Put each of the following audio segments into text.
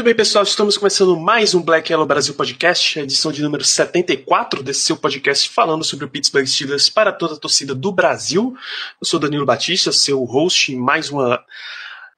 Muito bem, pessoal, estamos começando mais um Black Yellow Brasil Podcast, a edição de número 74 desse seu podcast falando sobre o Pittsburgh Steelers para toda a torcida do Brasil. Eu sou Danilo Batista, seu host em mais uma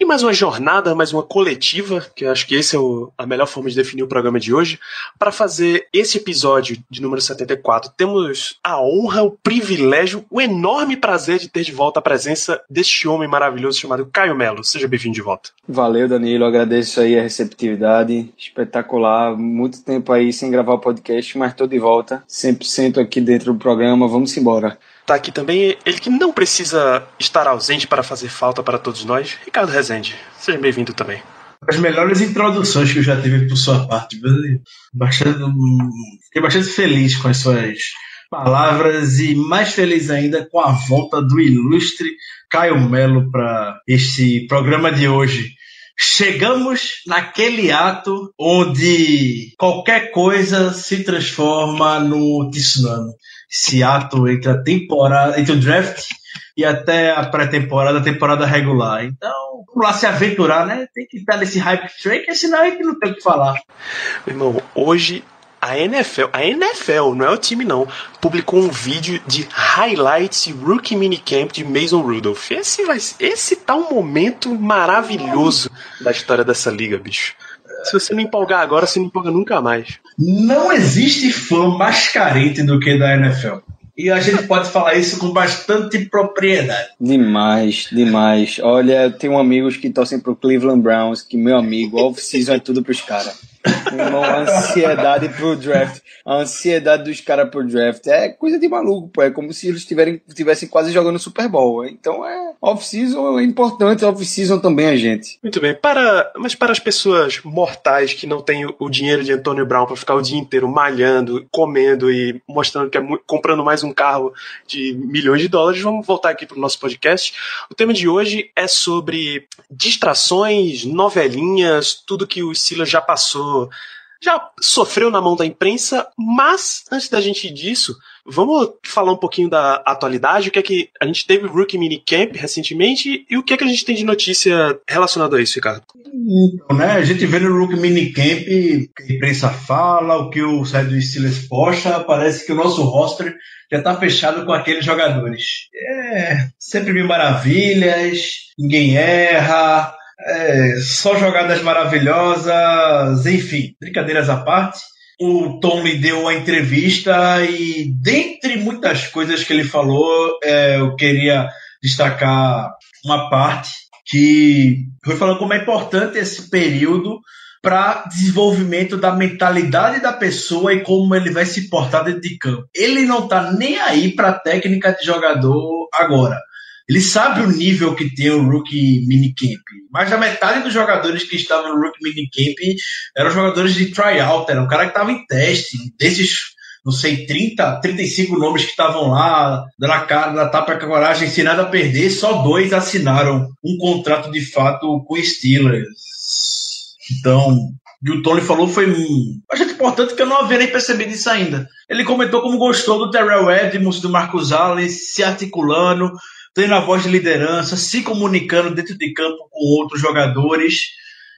e mais uma jornada, mais uma coletiva, que acho que esse é o- a melhor forma de definir o programa de hoje. Para fazer esse episódio de número 74, temos a honra, o privilégio, o enorme prazer de ter de volta a presença deste homem maravilhoso chamado Caio Melo. Seja bem-vindo de volta. Valeu, Danilo. Agradeço aí a receptividade. Espetacular. Muito tempo aí sem gravar o podcast, mas tô de volta. 100% aqui dentro do programa. Vamos embora. Tá aqui também ele que não precisa estar ausente para fazer falta para todos nós, Ricardo Rezende. Seja bem-vindo também. as melhores introduções que eu já tive por sua parte. Bastante, fiquei bastante feliz com as suas palavras e mais feliz ainda com a volta do ilustre Caio Melo para este programa de hoje. Chegamos naquele ato onde qualquer coisa se transforma no tsunami. Ato entre a temporada, entre o draft e até a pré-temporada, a temporada regular. Então, vamos lá se aventurar, né? Tem que estar nesse hype train, que senão a gente não tem o que falar. Meu irmão, hoje a NFL, a NFL, não é o time não, publicou um vídeo de highlights Rookie Minicamp de Mason Rudolph. Esse, vai, esse tá um momento maravilhoso da história dessa liga, bicho. Se você não empolgar agora, você não empolga nunca mais. Não existe fã mais carente do que da NFL. E a gente pode falar isso com bastante propriedade. Demais, demais. Olha, eu tenho amigos que torcem pro Cleveland Browns, que meu amigo, off-season é tudo pros caras. A ansiedade pro draft. A ansiedade dos caras pro draft é coisa de maluco, pô. É como se eles tiverem, tivessem quase jogando Super Bowl. Então é. Off-season é importante, off-season também a gente. Muito bem, para, mas para as pessoas mortais que não têm o- dinheiro de Antônio Brown para ficar o dia inteiro malhando, comendo e mostrando que é comprando mais um carro de milhões de dólares, vamos voltar aqui para o nosso podcast. O tema de hoje é sobre distrações, novelinhas, tudo que o Silas já passou, já sofreu na mão da imprensa, mas antes da gente disso, vamos falar um pouquinho da atualidade, o que é que a gente teve o Rookie Minicamp recentemente e o que é que a gente tem de notícia relacionado a isso, Ricardo. Então, né, a gente vê no Rook Minicamp o que a imprensa fala, o que o site do Steelers posta, parece que o nosso roster já está fechado com aqueles jogadores. É sempre mil maravilhas, ninguém erra, é, só jogadas maravilhosas, enfim, brincadeiras à parte. O Tom lhe deu a entrevista e, dentre muitas coisas que ele falou, é, eu queria destacar uma parte que foi falando como é importante esse período para desenvolvimento da mentalidade da pessoa e como ele vai se portar dentro de campo. Ele não tá nem aí para a técnica de jogador agora. Ele sabe o nível que tem o Rookie Minicamp. Mais da metade dos jogadores que estavam no Rookie Minicamp eram jogadores de tryout, era um cara que estava em teste. Desses, não sei, 30, 35 nomes que estavam lá, dando a cara, da tapa com a coragem, sem nada a perder, só dois assinaram um contrato de fato com o Steelers. Então, que o Tony falou foi bastante importante que eu não havia nem percebido isso ainda. Ele comentou como gostou do Terrell Edmonds, do Marcus Allen, se articulando, tendo a voz de liderança, se comunicando dentro de campo com outros jogadores.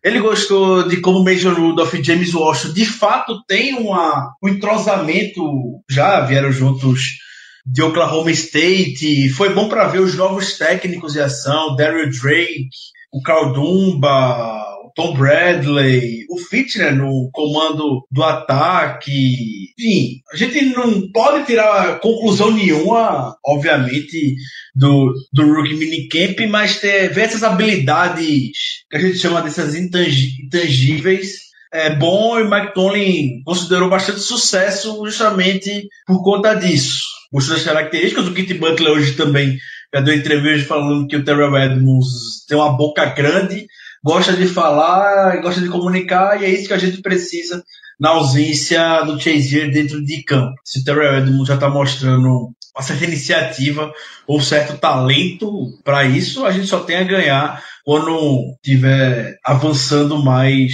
Ele gostou de como Mason Rudolph e James Washington de fato têm uma, um entrosamento, já vieram juntos de Oklahoma State. Foi bom para ver os novos técnicos de ação, Daryl Drake, o Carl Dumba, o Tom Bradley, o Fitner no comando do ataque. Enfim, a gente não pode tirar conclusão nenhuma, obviamente, do, do Rookie Minicamp, mas ter, ver essas habilidades que a gente chama dessas intangíveis é bom e Mike Tomlin considerou bastante sucesso justamente por conta disso. Gostou das características, o Kit Butler hoje também já deu entrevista falando que o Terrell Edmonds tem uma boca grande, gosta de falar, gosta de comunicar, e é isso que a gente precisa na ausência do Chazier dentro de campo. Se o Terrell Edmonds já está mostrando uma certa iniciativa ou certo talento para isso, a gente só tem a ganhar quando tiver avançando mais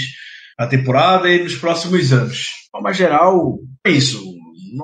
a temporada e nos próximos anos. De forma geral, é isso.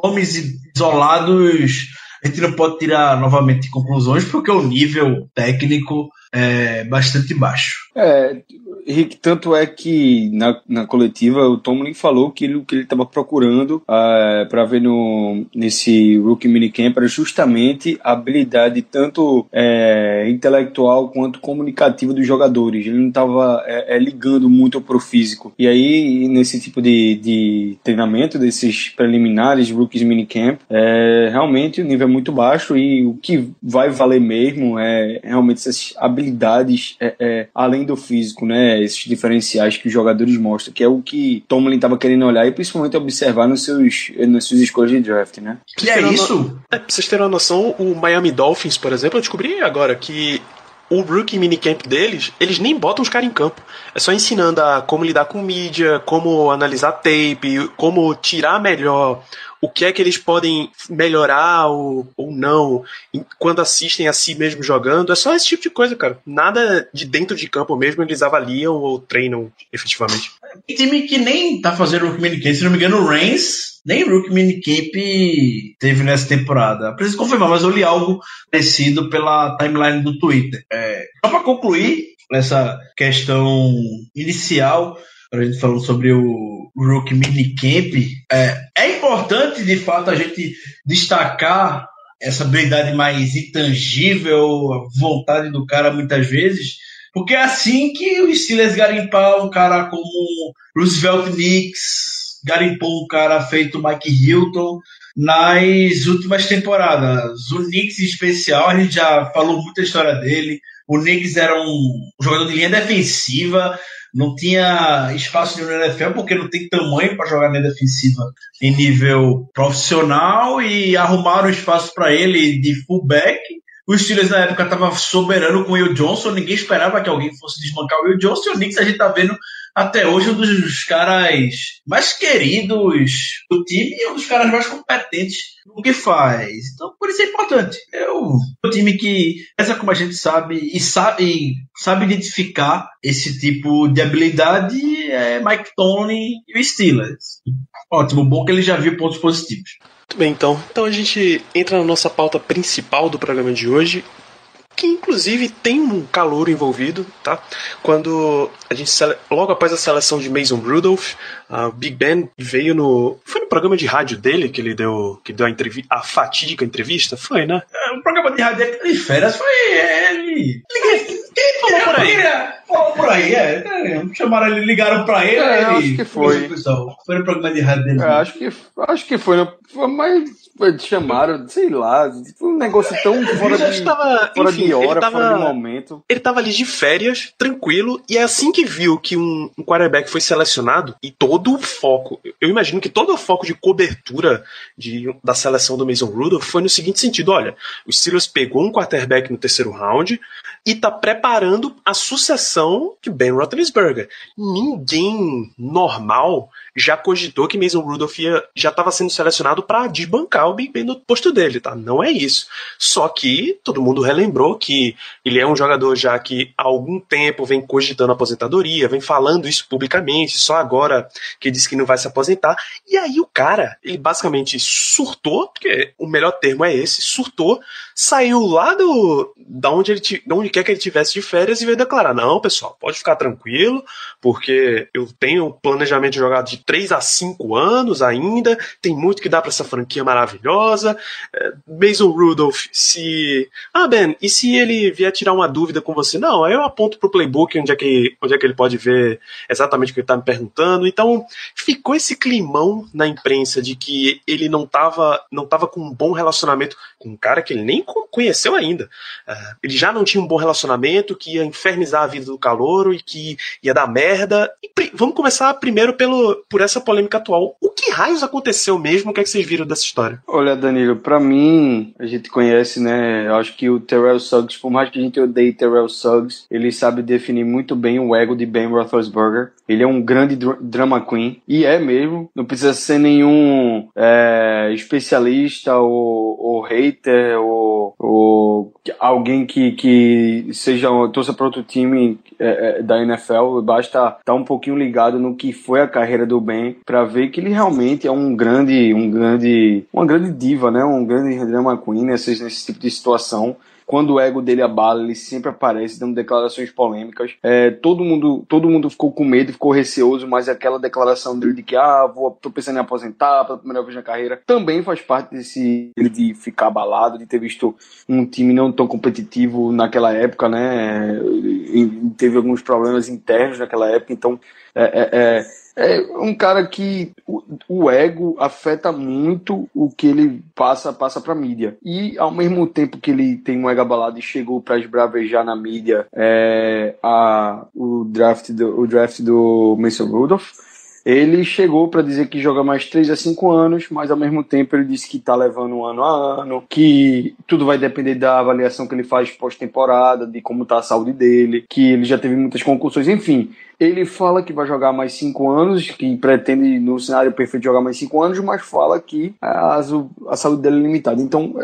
Nomes isolados a gente não pode tirar novamente conclusões porque o nível técnico é bastante baixo. É, Rick, tanto é que na, na coletiva o Tomlin falou que ele, que ele estava procurando uh, ah, para ver no, nesse Rookie Minicamp era justamente a habilidade tanto é, intelectual quanto comunicativa dos jogadores. Ele não estava é, é, ligando muito pro físico. E aí, nesse tipo de, de treinamento, desses preliminares, Rookies Minicamp, é, realmente o nível é muito baixo e o que vai valer mesmo é realmente essas habilidades é, é, além do físico, né? Esses diferenciais que os jogadores mostram, que é o que Tomlin estava querendo olhar e principalmente observar nos seus, nas suas escolhas de draft, né? Que é isso? É, pra vocês terem uma noção, o Miami Dolphins, por exemplo, eu descobri agora que o rookie minicamp deles, eles nem botam os caras em campo. É só ensinando a como lidar com mídia, como analisar tape, como tirar melhor o que é que eles podem melhorar ou, ou não quando assistem a si mesmo jogando. É só esse tipo de coisa, cara. Nada de dentro de campo mesmo eles avaliam ou treinam efetivamente. Tem time que nem tá fazendo Rookie Minicamp, se não me engano, o Reigns nem Rookie Minicamp teve nessa temporada. Preciso confirmar, mas eu li algo parecido pela timeline do Twitter. É, só para concluir nessa questão inicial, a gente falando sobre o Rookie Minicamp, é, é importante de fato a gente destacar essa habilidade mais intangível, a vontade do cara muitas vezes, porque é assim que o Steelers garimpar um cara como Roosevelt Knicks, garimpou um cara feito Mike Hilton nas últimas temporadas. O Knicks em especial, a gente já falou muita história dele. O Knicks era um jogador de linha defensiva, não tinha espaço no NFL porque não tem tamanho para jogar na defensiva em nível profissional e arrumaram espaço para ele de fullback. O Steelers na época estava soberano com o Will Johnson, ninguém esperava que alguém fosse desmancar o Will Johnson. E o Knicks a gente tá vendo até hoje um dos caras mais queridos do time e um dos caras mais competentes no que faz. Então, por isso é importante. É o, o time que essa como a gente sabe e sabe, sabe identificar esse tipo de habilidade é Mike Tony e o Steelers. Ótimo, bom que ele já viu pontos positivos. Muito bem, então. Então a gente entra na nossa pauta principal do programa de hoje, que inclusive tem um calor envolvido, tá? Quando a gente logo após a seleção de Mason Rudolph, a Big Ben veio no foi no programa de rádio dele que ele deu que deu a, entrevista, a fatídica entrevista, foi, né? É, o programa de rádio dele de férias foi ele. Quem falou por aí? Falou por aí, é. Chamaram ele, ligaram pra ele. É, acho que foi. Foi no programa de rádio dele. É, acho que acho que foi, foi mas chamaram, sei lá, foi um negócio tão fora de, tava, fora enfim, de hora, tava, fora de momento. Ele tava ali de férias, tranquilo, e é assim que viu que um, um quarterback foi selecionado e todo o foco, eu imagino que todo o foco de cobertura de, da seleção do Mason Rudolph foi no seguinte sentido, olha, o Steelers pegou um quarterback no terceiro round e tá preparando a sucessão de Ben Roethlisberger. Ninguém normal já cogitou que Mason Rudolph ia, já estava sendo selecionado para desbancar o Big Ben no posto dele, tá? Não é isso. Só que todo mundo relembrou que ele é um jogador já que há algum tempo vem cogitando aposentadoria, vem falando isso publicamente, só agora que disse que não vai se aposentar. E aí o cara, ele basicamente surtou, porque o melhor termo é esse, surtou, saiu lá do da onde ele de onde quer que ele tivesse de férias e veio declarar: "Não, pessoal, pode ficar tranquilo, porque eu tenho planejamento de jogar de 3 a 5 anos ainda, tem muito que dá para essa franquia maravilhosa. É, Mason Rudolph, se. Ah, Ben, e se ele vier tirar uma dúvida com você? Não, aí eu aponto pro playbook onde é que, onde é que ele pode ver exatamente o que ele tá me perguntando. Então, ficou esse climão na imprensa de que ele não tava, não tava com um bom relacionamento com um cara que ele nem conheceu ainda. Uh, ele já não tinha um bom relacionamento, que ia infernizar a vida do calouro e que ia dar merda. E, vamos começar primeiro pelo por essa polêmica atual. O que raios aconteceu mesmo? O que, é que vocês viram dessa história? Olha, Danilo, pra mim, a gente conhece, né? Eu acho que o Terrell Suggs, por mais que a gente odeie Terrell Suggs, ele sabe definir muito bem o ego de Ben Roethlisberger. Ele é um grande dr drama queen, e é mesmo. Não precisa ser nenhum é, especialista ou, ou hater ou, ou alguém que, que seja torça para outro time é, é, da NFL, basta estar tá um pouquinho ligado no que foi a carreira do Ben para ver que ele realmente é um grande, um grande, uma grande diva, né? Um grande drama queen nesse, nesse tipo de situação quando o ego dele abala, ele sempre aparece dando declarações polêmicas. É, todo mundo todo mundo ficou com medo, ficou receoso, mas aquela declaração dele de que ah, vou, tô pensando em aposentar pela primeira vez na carreira, também faz parte desse de ficar abalado, de ter visto um time não tão competitivo naquela época, né? E, teve alguns problemas internos naquela época, então é, é, é é um cara que o, o, ego afeta muito o que ele passa passa para mídia. E ao mesmo tempo que ele tem um ego abalado e chegou para esbravejar na mídia é, a, o draft do o draft do Mason Rudolph ele chegou para dizer que joga mais 3 a 5 anos, mas ao mesmo tempo ele disse que está levando ano a ano, que tudo vai depender da avaliação que ele faz pós-temporada, de como está a saúde dele, que ele já teve muitas concussões, enfim. Ele fala que vai jogar mais 5 anos, que pretende, no cenário perfeito, jogar mais 5 anos, mas fala que a, a saúde dele é limitada. Então,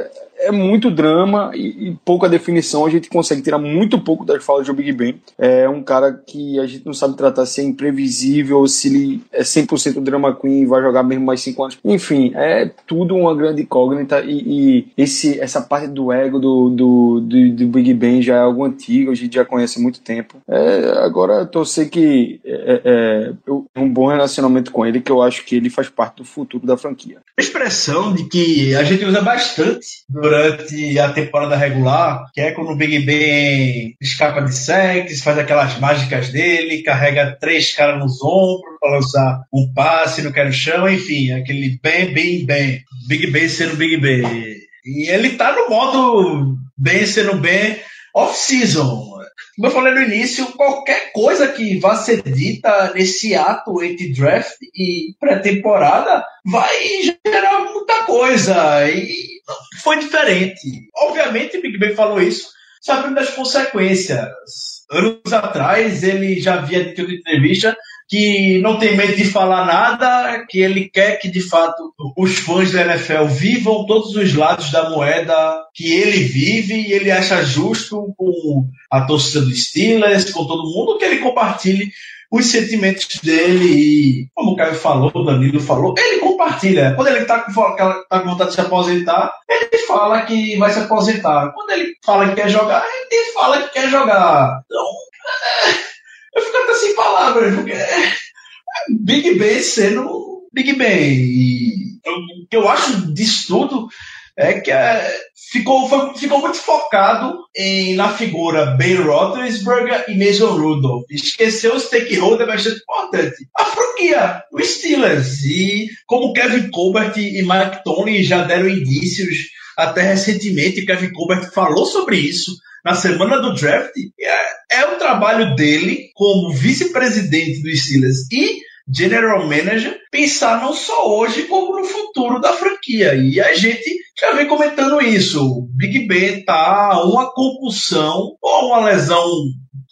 é muito drama e, e, pouca definição. A gente consegue tirar muito pouco das falas do Big Ben. É um cara que a gente não sabe tratar se é imprevisível, se ele é 100% drama queen e vai jogar mesmo mais 5 anos. Enfim, é tudo uma grande incógnita e, e esse, essa parte do ego do, do, do, do, Big Ben já é algo antigo, a gente já conhece há muito tempo. É, agora, torcer que é, é, é um bom relacionamento com ele, que eu acho que ele faz parte do futuro da franquia. Expressão de que a gente usa bastante durante a temporada regular, que é quando o Big Ben escapa de sexo, faz aquelas mágicas dele, carrega três caras nos ombros para lançar um passe no no chão, enfim, aquele bem, bem, bem. Big Ben sendo Big Ben. E ele tá no modo bem sendo bem off-season. Como eu falei no início, qualquer coisa que vá ser dita nesse ato entre draft e pré-temporada vai gerar muita coisa. E foi diferente. Obviamente, Big Ben falou isso sabendo das consequências. Anos atrás, ele já havia em entrevista que não tem medo de falar nada, que ele quer que de fato os fãs da NFL vivam todos os lados da moeda que ele vive e ele acha justo com a torcida dos Steelers, com todo mundo, que ele compartilhe os sentimentos dele e, como o Caio falou, o Danilo falou, ele compartilha. Quando ele está com, tá com vontade de se aposentar, ele fala que vai se aposentar. Quando ele fala que quer jogar, ele fala que quer jogar. Então, é eu fico até sem palavras, porque é Big Ben sendo Big Ben. E o que eu acho disso tudo é que é, ficou, ficou muito focado em, na figura Ben Roethlisberger e Mason Rudolph. Esqueceu o stakeholder bastante importante. A franquia, o Steelers. E como Kevin Colbert e Mike Tony já deram indícios até recentemente, Kevin Colbert falou sobre isso na semana do draft, é, é o trabalho dele como vice-presidente do Steelers e general manager pensar não só hoje como no futuro da franquia. E a gente já vem comentando isso. O Big Ben tá uma concussão ou uma lesão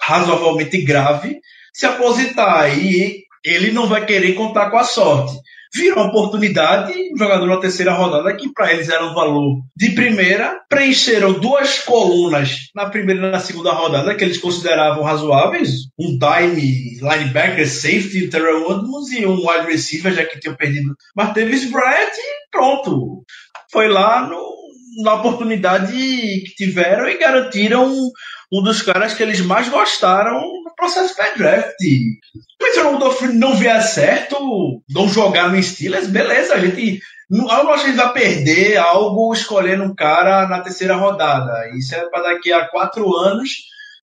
razoavelmente grave se aposentar e ele não vai querer contar com a sorte virou uma oportunidade, um jogador na terceira rodada, que para eles era um valor de primeira, preencheram duas colunas na primeira e na segunda rodada, que eles consideravam razoáveis, um time linebacker, safety, Terrell Edmonds e um wide receiver, já que tinham perdido. Martavis Bryant, e pronto. Foi lá no, na oportunidade que tiveram e garantiram um dos caras que eles mais gostaram no processo pré-draft. Se o Rudolph não vier certo, não jogar no Steelers, beleza, a gente. Eu não acho que a gente vai perder algo escolhendo um cara na terceira rodada. Isso é para daqui a quatro anos.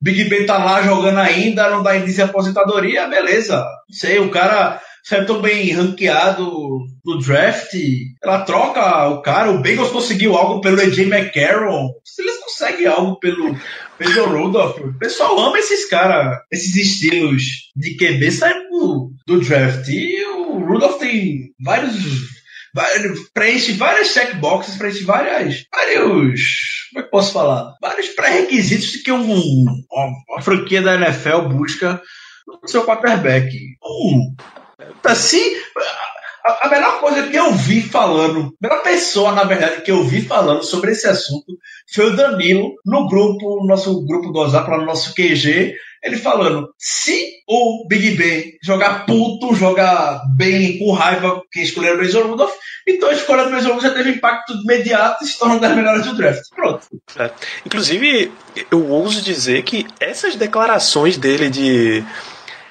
Big Ben tá lá jogando ainda, não dá indício aposentadoria, beleza. Sei, o cara saiu tão bem ranqueado no draft. Ela troca o cara. O Bengals conseguiu algo pelo AJ McCarron. Se eles conseguem algo pelo Pedro Rudolph, o pessoal ama esses caras, esses estilos de QB saindo do draft. E o Rudolph tem vários preenche várias checkboxes, preenche várias, vários, como é que posso falar? Vários pré-requisitos que um, uma, franquia da NFL busca no seu quarterback. Um, assim, a, melhor coisa que eu vi falando, a melhor pessoa, na verdade, que eu vi falando sobre esse assunto foi o Danilo, no grupo, nosso grupo do WhatsApp, no nosso QG, ele falando: se o Big Ben jogar puto, jogar bem, com raiva, que escolheram o Mason Rudolph, então a escolha do Mason Rudolph já teve impacto imediato e se torna das melhores do draft. Pronto. É. Inclusive, eu ouso dizer que essas declarações dele de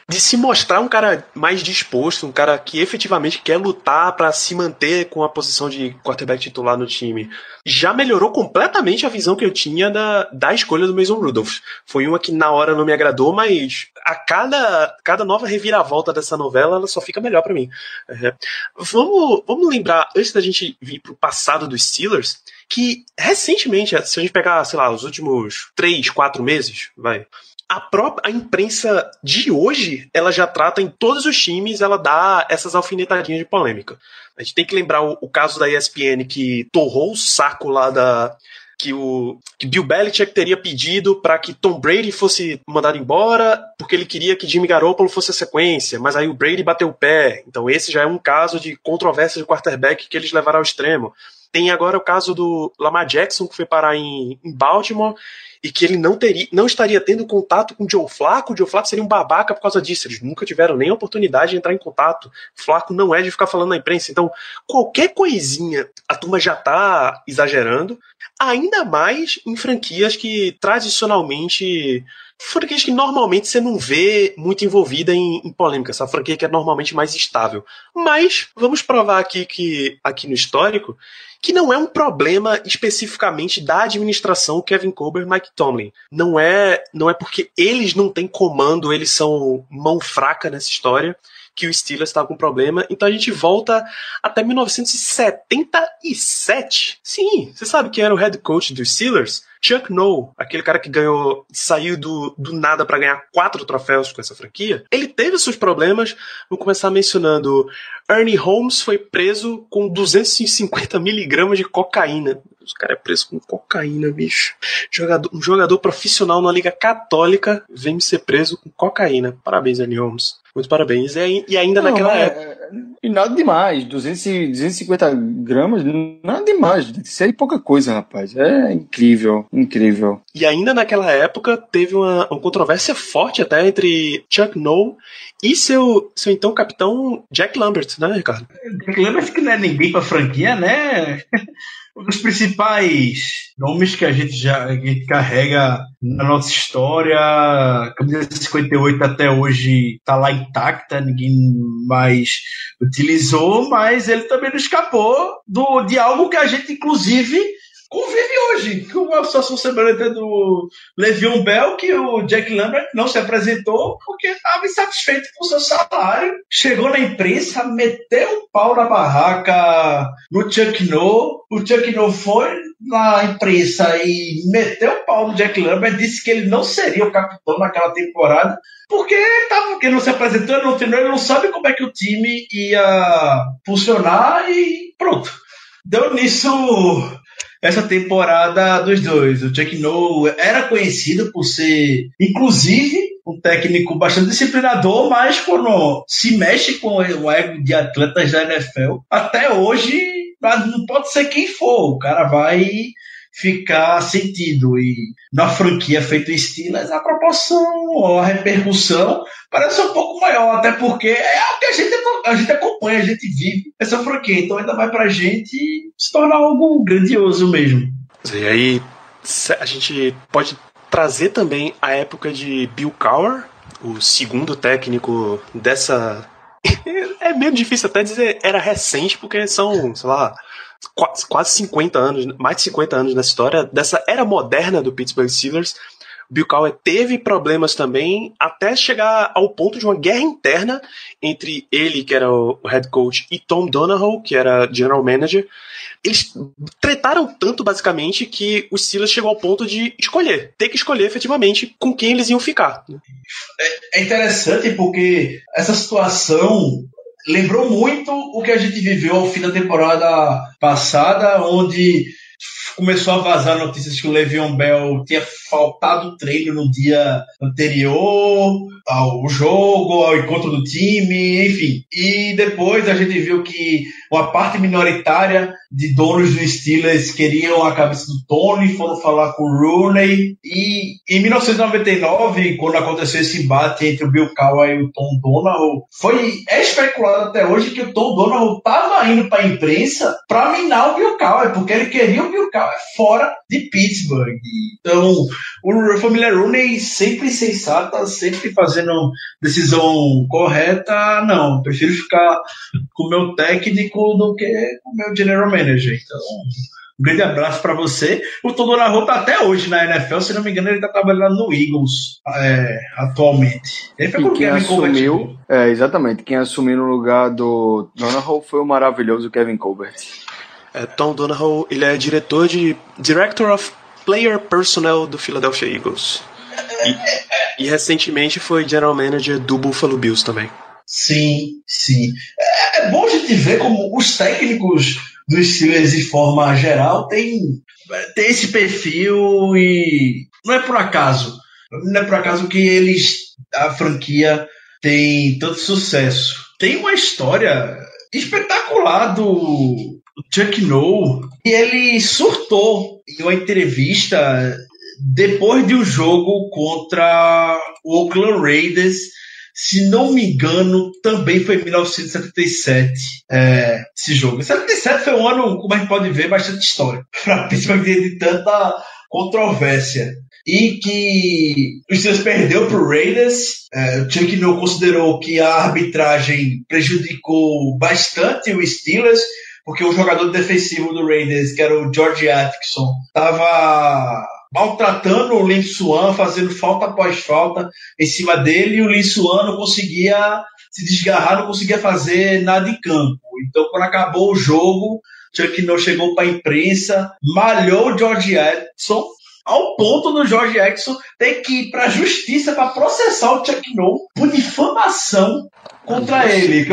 de se mostrar um cara mais disposto, um cara que efetivamente quer lutar para se manter com a posição de quarterback titular no time, já melhorou completamente a visão que eu tinha da, da escolha do Mason Rudolph. Foi uma que na hora não me agradou, mas a cada, cada nova reviravolta dessa novela, ela só fica melhor para mim. É. Vamos, vamos lembrar, antes da gente vir pro passado dos Steelers, que recentemente, se a gente pegar, sei lá, os últimos três, quatro meses, vai, a própria a imprensa de hoje, ela já trata em todos os times, ela dá essas alfinetadinhas de polêmica. A gente tem que lembrar o, o caso da ESPN que torrou o saco lá da que o que Bill Belichick teria pedido para que Tom Brady fosse mandado embora porque ele queria que Jimmy Garoppolo fosse a sequência, mas aí o Brady bateu o pé. Então esse já é um caso de controvérsia de quarterback que eles levaram ao extremo. Tem agora o caso do Lamar Jackson que foi parar em, em Baltimore e que ele não teria, não estaria tendo contato com o Joe Flaco, o Joe Flaco seria um babaca por causa disso. Eles nunca tiveram nem a oportunidade de entrar em contato. Flaco não é de ficar falando na imprensa. Então, qualquer coisinha, a turma já tá exagerando, ainda mais em franquias que tradicionalmente franquias que normalmente você não vê muito envolvida em, em, polêmica, essa franquia que é normalmente mais estável. Mas vamos provar aqui que aqui no histórico que não é um problema especificamente da administração Kevin Colbert e Mike Tomlin. Não é, não é porque eles não têm comando, eles são mão fraca nessa história que o Steelers estava com problema. Então a gente volta até 1977. Sim, você sabe quem era o head coach dos Steelers? Chuck Noll, aquele cara que ganhou, saiu do, do nada para ganhar quatro troféus com essa franquia, ele teve seus problemas. Vou começar mencionando Ernie Holmes foi preso com 250 miligramas de cocaína. Os cara é preso com cocaína, bicho. Jogador, um jogador profissional na Liga Católica vem ser preso com cocaína. Parabéns, Ernie Holmes. Muito parabéns. E, e ainda não, naquela é, época. E nada demais. 200, 250 gramas, nada demais. Isso aí é pouca coisa, rapaz. É incrível, incrível. E ainda naquela época teve uma, uma controvérsia forte até entre Chuck Noll e seu, seu então capitão Jack Lambert, né, Ricardo? Jack Lambert que não é ninguém pra franquia, né? Um dos principais nomes que a gente já a gente carrega na nossa história. A camisa 58 até hoje está lá intacta, ninguém mais utilizou, mas ele também não escapou do, de algo que a gente, inclusive, convive hoje com a situação semelhante do Le'Veon Bell, que o Jack Lambert não se apresentou porque estava insatisfeito com o seu salário. Chegou na imprensa, meteu o pau na barraca no Chuck No. O Chuck No foi na imprensa e meteu o pau no Jack Lambert, disse que ele não seria o capitão naquela temporada, porque tava, ele não se apresentou, ele não treinou, ele não sabe como é que o time ia funcionar e pronto. Deu nisso essa temporada dos dois. O Chuck era conhecido por ser, inclusive, um técnico bastante disciplinador, mas quando se mexe com o ego de atletas da NFL, até hoje não pode ser quem for, o cara vai ficar sentido. E na franquia feito em Steelers, a proporção, a repercussão parece um pouco maior, até porque é o que a gente, a gente acompanha, a gente vive essa franquia. Então ainda vai pra gente se tornar algo grandioso mesmo. E aí a gente pode trazer também a época de Bill Cowher, o segundo técnico dessa. É meio difícil até dizer era recente, porque são, sei lá, quase 50 anos, mais de 50 anos nessa história, dessa era moderna do Pittsburgh Steelers. Bill Cowher teve problemas também, até chegar ao ponto de uma guerra interna entre ele, que era o head coach, e Tom Donahoe, que era general manager. Eles tretaram tanto, basicamente, que o Steelers chegou ao ponto de escolher, ter que escolher efetivamente com quem eles iam ficar. É, é interessante porque essa situação lembrou muito o que a gente viveu ao fim da temporada passada, onde começou a vazar notícias que o Le'Veon Bell tinha faltado treino no dia anterior ao jogo, ao encontro do time, enfim. E depois a gente viu que uma parte minoritária de donos do Steelers queriam a cabeça do Tony, foram falar com o Rooney. E em 1999, quando aconteceu esse embate entre o Bill Cowher e o Tom Donald, foi é especulado até hoje que o Tom Donald estava indo para a imprensa para minar o Bill Cowher, porque ele queria o Bill Cowher fora de Pittsburgh. Então, o família Rooney sempre sensata, sempre fazendo decisão correta. Não, prefiro ficar com o meu técnico do que com o meu general manager. Então, um grande abraço para você. O Tom Donahue tá até hoje na NFL, se não me engano, ele tá trabalhando no Eagles é, atualmente. Ele foi E com o quem assumiu, é, exatamente, quem assumiu no lugar do Donahoe foi o maravilhoso Kevin Colbert. É, Tom Donahue, ele é diretor de Director of Player Personnel do Philadelphia Eagles. E, e recentemente foi General Manager do Buffalo Bills também. Sim, sim. É, é bom a gente ver como os técnicos dos Steelers, de forma geral, têm tem esse perfil e não é por acaso. Não é por acaso que eles, a franquia, tem tanto sucesso. Tem uma história espetacular do Chuck Noll e ele surtou em uma entrevista depois de um jogo contra o Oakland Raiders se não me engano, também foi em 1977 é, esse jogo. 77 foi um ano, como a gente pode ver, bastante. Para Pittsburgh de tanta controvérsia. E que os Steelers perdeu para o Raiders. É, o Chuck não considerou que a arbitragem prejudicou bastante o Steelers, porque o jogador defensivo do Raiders, que era o George Atkinson, estava maltratando o Lin Suan, fazendo falta após falta em cima dele, e o Lin Suan não conseguia se desgarrar, não conseguia fazer nada em campo. Então, quando acabou o jogo, Chuck não chegou para a imprensa, malhou o George Edson, ao ponto do George Edson ter que ir para a justiça para processar o Chuck No por difamação contra ele.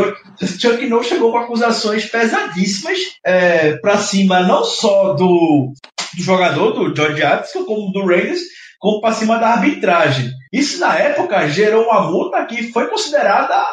Chuck No chegou com acusações pesadíssimas é, para cima não só do, do jogador, do George Edson, como do Raiders, como para cima da arbitragem. Isso na época gerou uma multa que foi considerada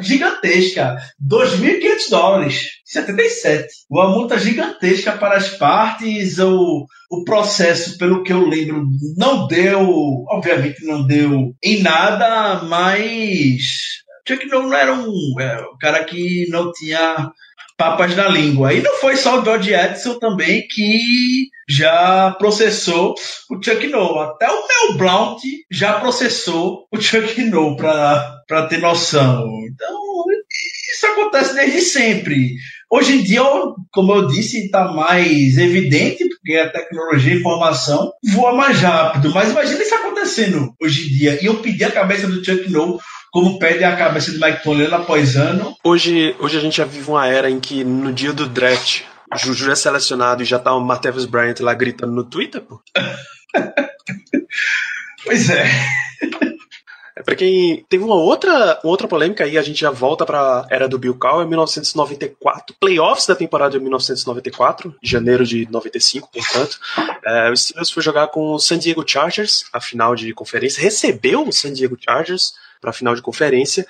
gigantesca, 2.500 dólares, 77. Uma multa gigantesca para as partes, o, o processo, pelo que eu lembro, não deu, obviamente não deu em nada, mas Chuck não era um, é, um cara que não tinha papas na língua. E não foi só o George Edson também que já processou o Chuck No. Até o Mel Blount já processou o Chuck No, para ter noção. Então, isso acontece desde sempre. Hoje em dia, como eu disse, está mais evidente, porque a tecnologia e informação voa mais rápido. Mas imagina isso acontecendo hoje em dia. E eu pedi a cabeça do Chuck No como pede a cabeça de Mike ano após ano. Hoje, hoje a gente já vive uma era em que no dia do draft, o Juju é selecionado e já tá o Martavis Bryant lá gritando no Twitter, pô. Pois é. É pra quem. Teve uma outra, outra polêmica aí, a gente já volta pra era do Bill Cowher, 1994. Playoffs da temporada de 1994, janeiro de 95, portanto. É, o Steelers foi jogar com o San Diego Chargers, a final de conferência. Recebeu o San Diego Chargers pra final de conferência.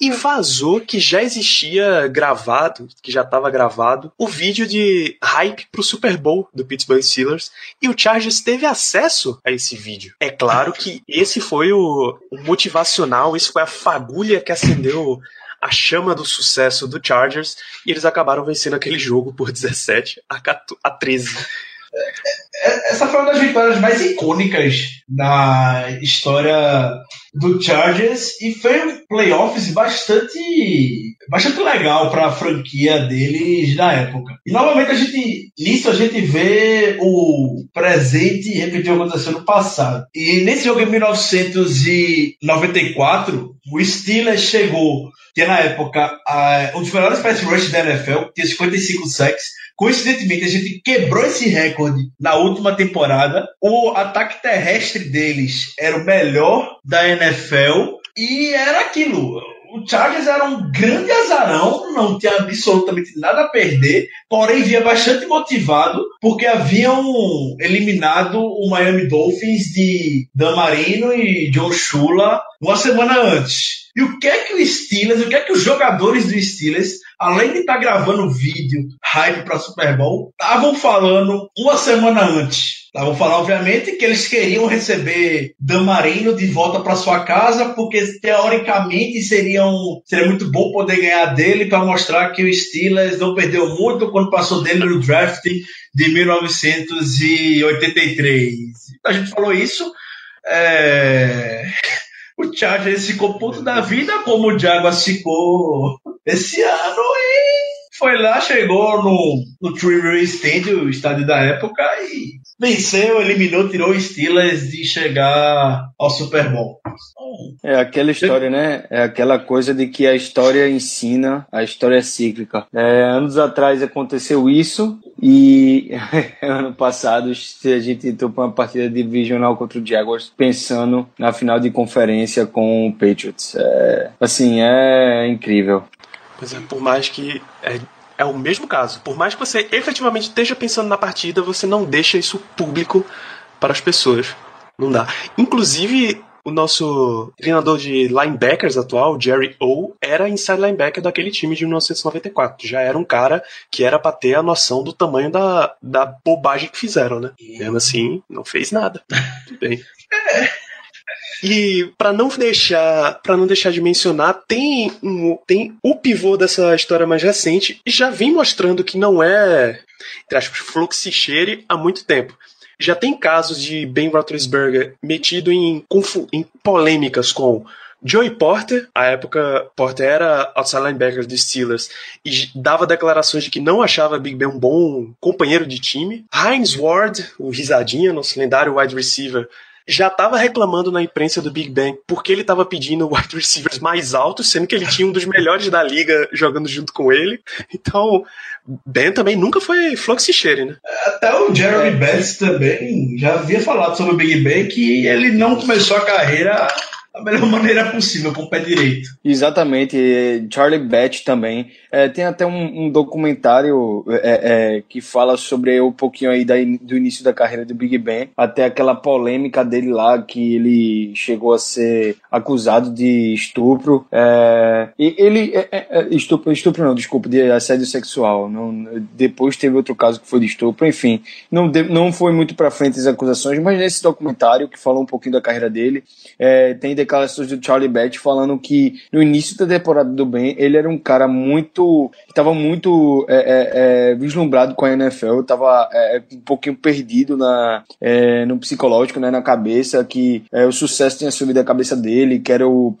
E vazou que já existia gravado, que já estava gravado, o vídeo de hype pro Super Bowl do Pittsburgh Steelers. E o Chargers teve acesso a esse vídeo. É claro que esse foi o, o motivacional, isso foi a fagulha que acendeu a chama do sucesso do Chargers. E eles acabaram vencendo aquele jogo por 17 a 14 a 13. Essa foi uma das vitórias mais icônicas da história do Chargers e foi um playoffs bastante bastante legal para a franquia deles na época. E novamente a gente nisso a gente vê o presente repetir o que aconteceu no passado. E nesse jogo em 1994, o Steelers chegou que na época a, um dos melhores pass rush da NFL, tinha 55 sacks. Coincidentemente, a gente quebrou esse recorde na última temporada. O ataque terrestre deles era o melhor da NFL e era aquilo. o Chargers era um grande azarão, não tinha absolutamente nada a perder, porém vinha bastante motivado porque haviam eliminado o Miami Dolphins de Dan Marino e Joe Shula uma semana antes. E o que é que o Steelers, o que é que os jogadores do Steelers, além de estar tá gravando vídeo hype para Super Bowl, estavam falando uma semana antes? Estavam falando, obviamente, que eles queriam receber Dan Marino de volta para sua casa, porque teoricamente seriam, seria muito bom poder ganhar dele para mostrar que o Steelers não perdeu muito quando passou dele no draft de 1983. A gente falou isso. É... O Chargers ficou puto da vida, como o Jaguars ficou esse ano e foi lá, chegou no, no Trivia Stadium, o estádio da época, e venceu, eliminou, tirou o Steelers de chegar ao Super Bowl. É aquela história, né? É aquela coisa de que a história ensina, a história é cíclica. É, anos atrás aconteceu isso e ano passado a gente entrou para uma partida divisional contra o Jaguars pensando na final de conferência com o Patriots. É, assim, é incrível. Pois é, por mais que é, é o mesmo caso. Por mais que você efetivamente esteja pensando na partida, você não deixa isso público para as pessoas. Não dá. Inclusive, o nosso treinador de linebackers atual, Jerry O, era inside linebacker daquele time de 1994. Já era um cara que era para ter a noção do tamanho da, da bobagem que fizeram, né? E mesmo assim, não fez nada. Tudo bem. E para não deixar, para não deixar de mencionar, tem um, tem o pivô dessa história mais recente e já vem mostrando que não é, entre aspas, há muito tempo. Já tem casos de Ben Roethlisberger metido em, em polêmicas com Joey Porter, à época Porter era outside linebacker dos Steelers e dava declarações de que não achava Big Ben um bom companheiro de time. Heinz Ward, o risadinha, nosso lendário wide receiver, já estava reclamando na imprensa do Big Ben porque ele estava pedindo wide receivers mais altos, sendo que ele tinha um dos melhores da liga jogando junto com ele. Então, Ben também nunca foi fluxicheire, né? Até o Jeremy é. Betts também já havia falado sobre o Big Ben que ele não começou a carreira da melhor maneira possível, com o pé direito. Exatamente. Charlie Batch também. É, tem até um, um documentário é, é, que fala sobre um pouquinho aí da, do início da carreira do Big Ben, até aquela polêmica dele lá, que ele chegou a ser acusado de estupro. É, e ele. É, é, estupro, estupro não, desculpa, de assédio sexual. Não, depois teve outro caso que foi de estupro, enfim. Não, não foi muito pra frente as acusações, mas nesse documentário, que falou um pouquinho da carreira dele, tem declarações do Charlie Batch falando que no início da temporada do Ben, ele era um cara muito. estava muito é, é, é, vislumbrado com a NFL, estava é, um pouquinho perdido na, é, no psicológico, né, na cabeça, que é, o sucesso tinha subido a cabeça dele, que era o,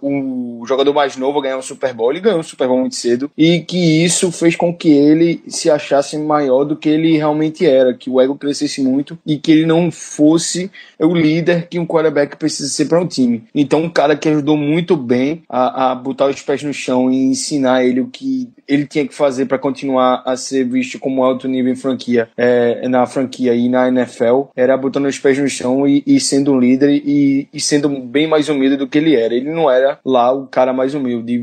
o jogador mais novo a ganhar um Super Bowl, ele ganhou um Super Bowl muito cedo, e que isso fez com que ele se achasse maior do que ele realmente era, que o ego crescesse muito e que ele não fosse o líder que um quarterback precisa ser time time. Então, um cara que ajudou muito bem a, a botar os pés no chão e ensinar ele o que ele tinha que fazer para continuar a ser visto como alto nível em franquia, é, na franquia e na NFL, era botando os pés no chão e, e sendo um líder e, e, sendo bem mais humilde do que ele era. Ele não era lá o cara mais humilde.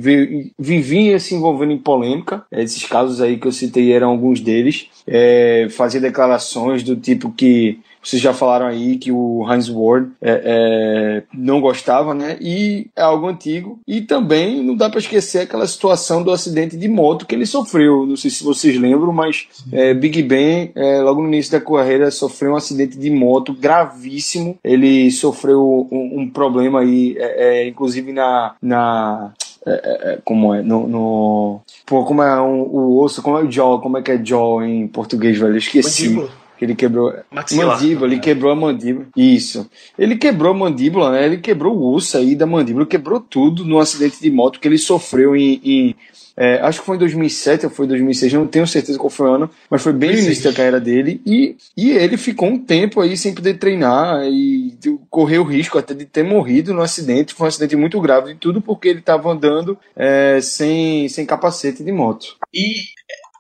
Vivia se envolvendo em polêmica. Esses casos aí que eu citei eram alguns deles. É, fazia declarações do tipo que vocês já falaram aí que o Heinz Ward é, é, não gostava, né? E é algo antigo. E também não dá para esquecer aquela situação do acidente de moto que ele sofreu. Não sei se vocês lembram, mas é, Big Ben, é, logo no início da carreira, sofreu um acidente de moto gravíssimo. Ele sofreu um, um problema aí, é, é, inclusive na, na é, é, como é no, no, pô como é um, o osso como é o jaw como é que é jaw em português velho eu esqueci Mandíbula que ele quebrou Maxilar. mandíbula, ele quebrou a mandíbula. Isso. Ele quebrou a mandíbula, né? Ele quebrou o osso aí da mandíbula, quebrou tudo no acidente de moto que ele sofreu em, em é, acho que foi em 2007 ou foi 2006, não tenho certeza qual foi o ano, mas foi bem no início da carreira dele. E, e ele ficou um tempo aí sem poder treinar e correu o risco até de ter morrido no acidente. Foi um acidente muito grave, e tudo porque ele estava andando é, sem, sem capacete de moto. E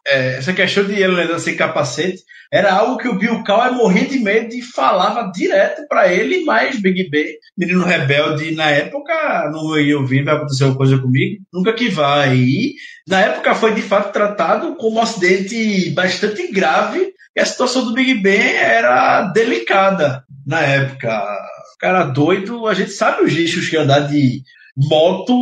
é, essa questão de ele andar sem capacete era algo que o Bill Cowher morria de medo e falava direto para ele, mas Big Ben, menino rebelde na época, não ia ouvir, vai acontecer alguma coisa comigo, nunca que vai. E na época foi de fato tratado como um acidente bastante grave e a situação do Big Ben era delicada na época. Cara doido, a gente sabe os lixos que andar de moto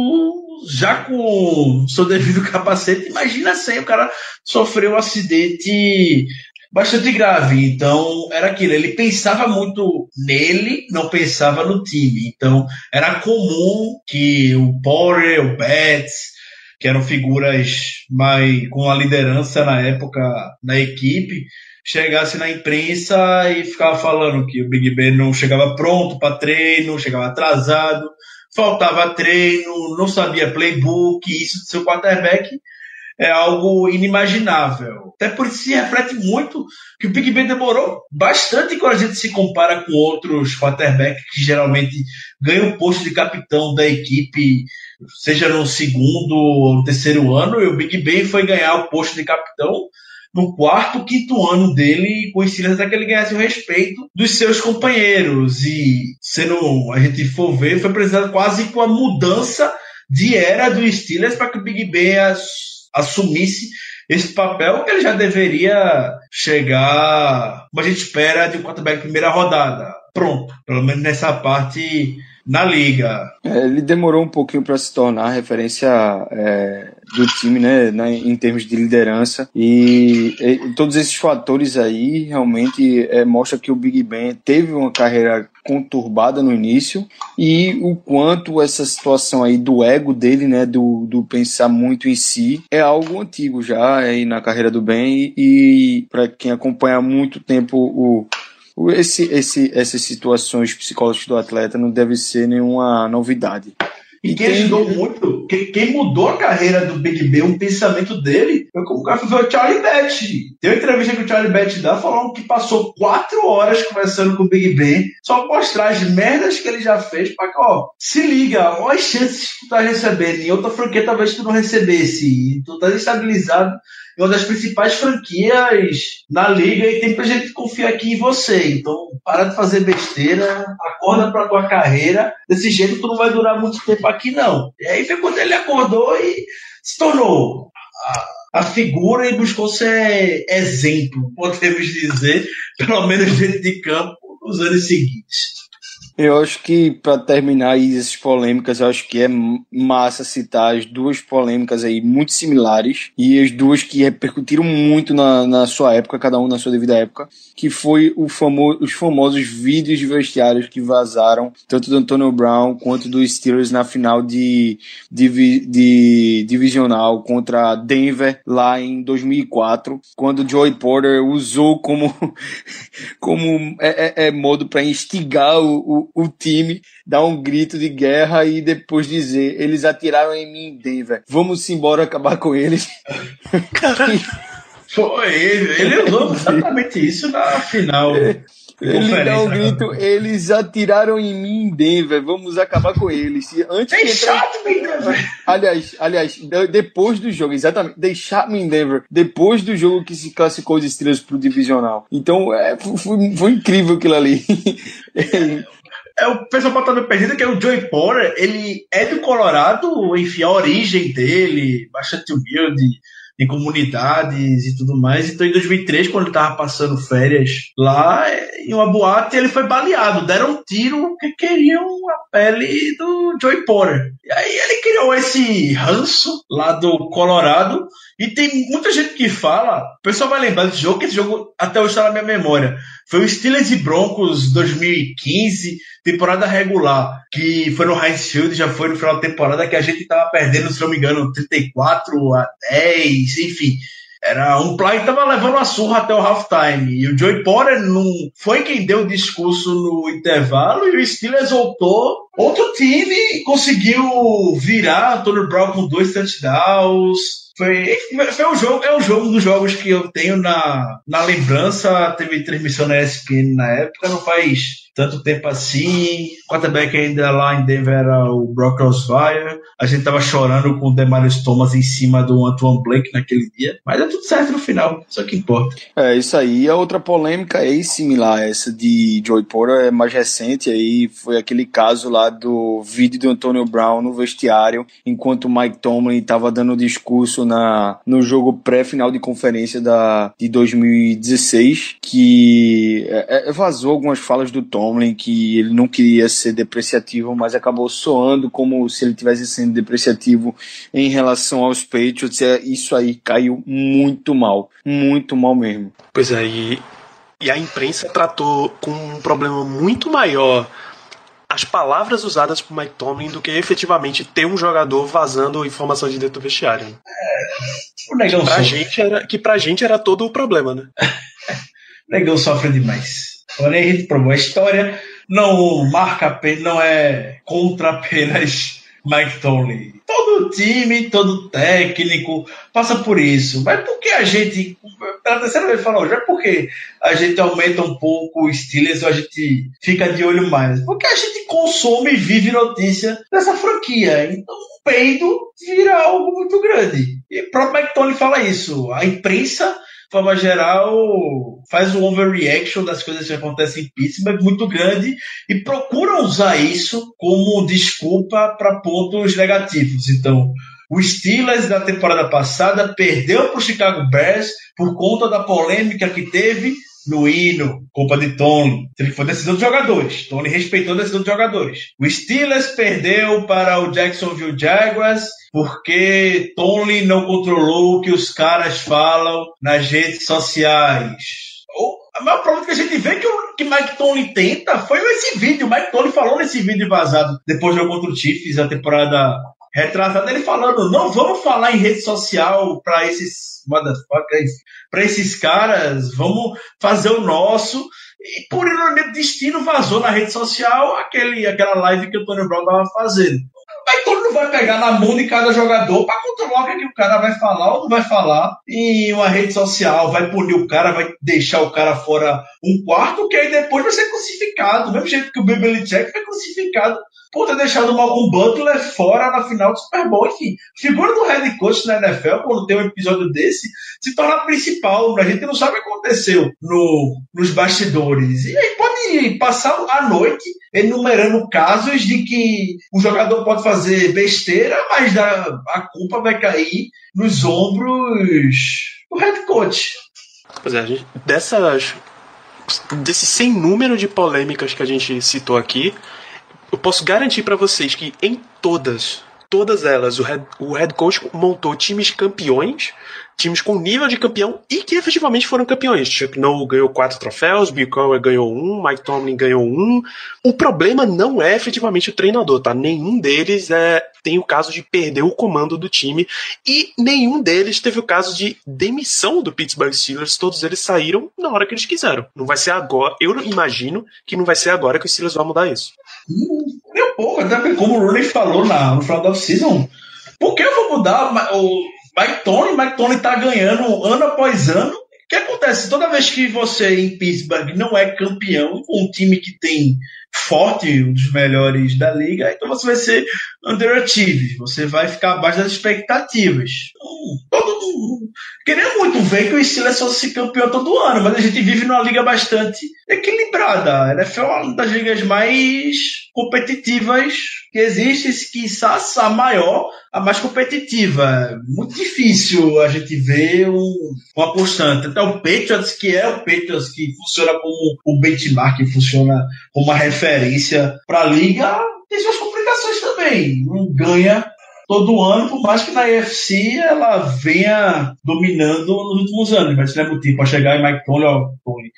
já com seu devido capacete, imagina sem o cara sofreu um acidente bastante grave. Então, era aquilo. Ele pensava muito nele, não pensava no time. Então, era comum que o Porter, o Betts, que eram figuras mais com a liderança na época na equipe, chegasse na imprensa e ficava falando que o Big Ben não chegava pronto para treino, chegava atrasado, faltava treino, não sabia playbook, isso do seu quarterback é algo inimaginável. Até por isso se reflete muito que o Big Ben demorou bastante quando a gente se compara com outros quarterbacks que geralmente ganham o posto de capitão da equipe, seja no segundo ou terceiro ano, e o Big Ben foi ganhar o posto de capitão no quarto, quinto ano dele com o Steelers até que ele ganhasse o respeito dos seus companheiros. E sendo a gente for ver, foi precisado quase com a mudança de era do Steelers para que o Big Ben assumisse esse papel que ele já deveria chegar, como a gente espera, de um quarterback primeira rodada. Pronto, pelo menos nessa parte na liga. É, ele demorou um pouquinho para se tornar referência é, do time, né, em termos de liderança e, e todos esses fatores aí realmente é, mostra que o Big Ben teve uma carreira conturbada no início e o quanto essa situação aí do ego dele, né, do, do pensar muito em si, é algo antigo já aí na carreira do Ben e, e para quem acompanha há muito tempo o esse, esse, essas situações psicológicas do atleta não deve ser nenhuma novidade. E quem ajudou muito, quem, quem, mudou a carreira do Big Ben, o pensamento dele, foi como o cara foi o Charlie Bett. Tem uma entrevista que o Charlie Bett dá falando que passou quatro horas conversando com o Big Ben, só mostrar as merdas que ele já fez, pra que, ó, se liga, olha as chances que tu tá recebendo. Em outra franquia talvez tu não recebesse. E tu tá estabilizado uma das principais franquias na liga e tem pra gente confiar aqui em você. Então, para de fazer besteira, acorda pra tua carreira. Desse jeito, tu não vai durar muito tempo aqui, não. E aí foi quando ele acordou e se tornou a, a figura e buscou ser exemplo, podemos dizer, pelo menos dentro de campo, nos anos seguintes. Eu acho que, para terminar aí essas polêmicas, eu acho que é massa citar as duas polêmicas aí muito similares e as duas que repercutiram muito na, na sua época, cada um na sua devida época, que foi o famo os famosos vídeos de vestiários que vazaram, tanto do Antonio Brown quanto do Steelers na final de, de, de divisional contra Denver lá em 2004, quando Joey Porter usou como, como é, é, é modo para instigar o o, time, dar um grito de guerra e depois dizer: eles atiraram em mim, Denver. Vamos embora acabar com eles. Caralho. Foi ele, ele usou exatamente isso na final. Ele dá um grito, eles atiraram em mim em Denver, vamos acabar com eles. Antes Deixar-me em Denver. Aliás, aliás, depois do jogo, exatamente, deixar-me em Denver, depois do jogo que se classificou os Steelers pro divisional. Então, é, foi, foi incrível aquilo ali. É, o pessoal pode estar perdido que é o Joey Porter, ele é do Colorado, enfim, a origem dele, bastante humilde, em comunidades e tudo mais. Então, em 2003, quando ele estava passando férias lá, em uma boate, ele foi baleado. Deram um tiro que queriam a pele do Joey Porter. E aí ele criou esse ranço lá do Colorado. E tem muita gente que fala, o pessoal vai lembrar desse jogo, que esse jogo até hoje está na minha memória. Foi o Steelers e Broncos 2015, temporada regular, que foi no Heinz Field, já foi no final da temporada, que a gente estava perdendo, se não me engano, 34 a 10, enfim. Era um play que tava levando a surra até o halftime. E o Joey Porter não foi quem deu o discurso no intervalo e o Steelers voltou. Outro time conseguiu virar Antônio Brown com dois touchdowns. Foi, foi um jogo, é um jogo dos jogos que eu tenho na, na lembrança. Teve transmissão na ESPN na época, não faz tanto tempo assim. O quarterback ainda lá em Denver era o Brock Osweiler. A gente tava chorando com o Demarius Thomas em cima do Antoine Blake naquele dia. Mas é tudo certo no final, é que importa. É, isso aí. A outra polêmica é similar, essa de Joey Porter é mais recente aí, foi aquele caso lá do vídeo do Antonio Brown no vestiário, enquanto o Mike Tomlin estava dando discurso na, no jogo pré-final de conferência da, de 2016, que é, é, vazou algumas falas do Tomlin, que ele não queria ser depreciativo, mas acabou soando como se ele tivesse sendo depreciativo em relação aos Patriots, é, isso aí caiu muito mal, muito mal mesmo. Pois é, e, e a imprensa tratou com um problema muito maior as palavras usadas por Mike Tomlin do que efetivamente ter um jogador vazando informação de dentro do vestiário. né? O negão, Pra sofre, gente era, que pra gente era todo o problema, né? o negão sofre demais. A gente provou a história, não marca não é contra apenas Mike Tomlin. Todo time, todo técnico passa por isso. Mas por que a gente, pela terceira vez falou, já porque a gente aumenta um pouco o Steelers a gente fica de olho mais? Porque a gente consome e vive notícia dessa franquia. Então o peido vira algo muito grande. E o próprio Tomlin fala isso. A imprensa forma geral, faz um overreaction das coisas que acontecem em Pittsburgh muito grande e procura usar isso como desculpa para pontos negativos. Então, o Steelers da temporada passada perdeu para o Chicago Bears por conta da polêmica que teve no hino, culpa de Tony. Foi decisão dos jogadores. Tony respeitou a decisão dos jogadores. O Steelers perdeu para o Jacksonville Jaguars porque Tony não controlou o que os caras falam nas redes sociais. O maior problema que a gente vê que o que Mike Tony tenta foi esse vídeo. O Mike Tony falou nesse vídeo vazado depois do jogo contra o Chiefs, a temporada retrasada, ele falando: não vamos falar em rede social para esses motherfuckers, para esses caras, vamos fazer o nosso. E por ironia do destino, vazou na rede social aquele, aquela live que o Tony Brown estava fazendo. Mas todo não vai pegar na mão de cada jogador para controlar o que, é que o cara vai falar ou não vai falar em uma rede social, vai punir o cara, vai deixar o cara fora um quarto, que aí depois vai ser crucificado. Do mesmo jeito que o Belichick foi crucificado por ter deixado o Malcolm Butler fora na final do Super Bowl. Enfim, figura do head coach na NFL, quando tem um episódio desse, se torna principal. A gente não sabe o que aconteceu no, nos bastidores. E aí pode passar a noite enumerando casos de que o jogador pode fazer besteira, mas a, culpa vai cair nos ombros do head coach. Pois é, dessas. Desse sem número de polêmicas que a gente citou aqui, eu posso garantir para vocês que em todas, todas elas, o head, o head coach montou times campeões, times com nível de campeão e que efetivamente foram campeões. Chuck Noll ganhou quatro troféus, Bill Cowher ganhou um, Mike Tomlin ganhou um. O problema não é efetivamente o treinador, tá? Nenhum deles é, tem o caso de perder o comando do time e nenhum deles teve o caso de demissão do Pittsburgh Steelers. Todos eles saíram na hora que eles quiseram. Não vai ser agora. Eu imagino que não vai ser agora que o Steelers vai mudar isso. Nem um pouco, até porque como o Rooney falou na, no final da season, por que eu vou mudar o Mike Tony? Mike Tony tá ganhando ano após ano. O que acontece? Toda vez que você em Pittsburgh não é campeão um time que tem forte, um dos melhores da liga, então você vai ser underachieve, você vai ficar abaixo das expectativas. Então, todo mundo queria muito ver que o Steelers fosse campeão todo ano, mas a gente vive numa liga bastante equilibrada. A NFL é uma das ligas mais competitivas que existe, que a maior, a mais competitiva. É muito difícil a gente ver um, uma constante. Até o Patriots, que é o Patriots que funciona como o benchmark, funciona como uma referência para a liga, tem suas complicações também. Não ganha todo ano, por mais que na UFC ela venha dominando nos últimos anos. Mas lembra o tempo para chegar em Mike Tony, ó, Tony,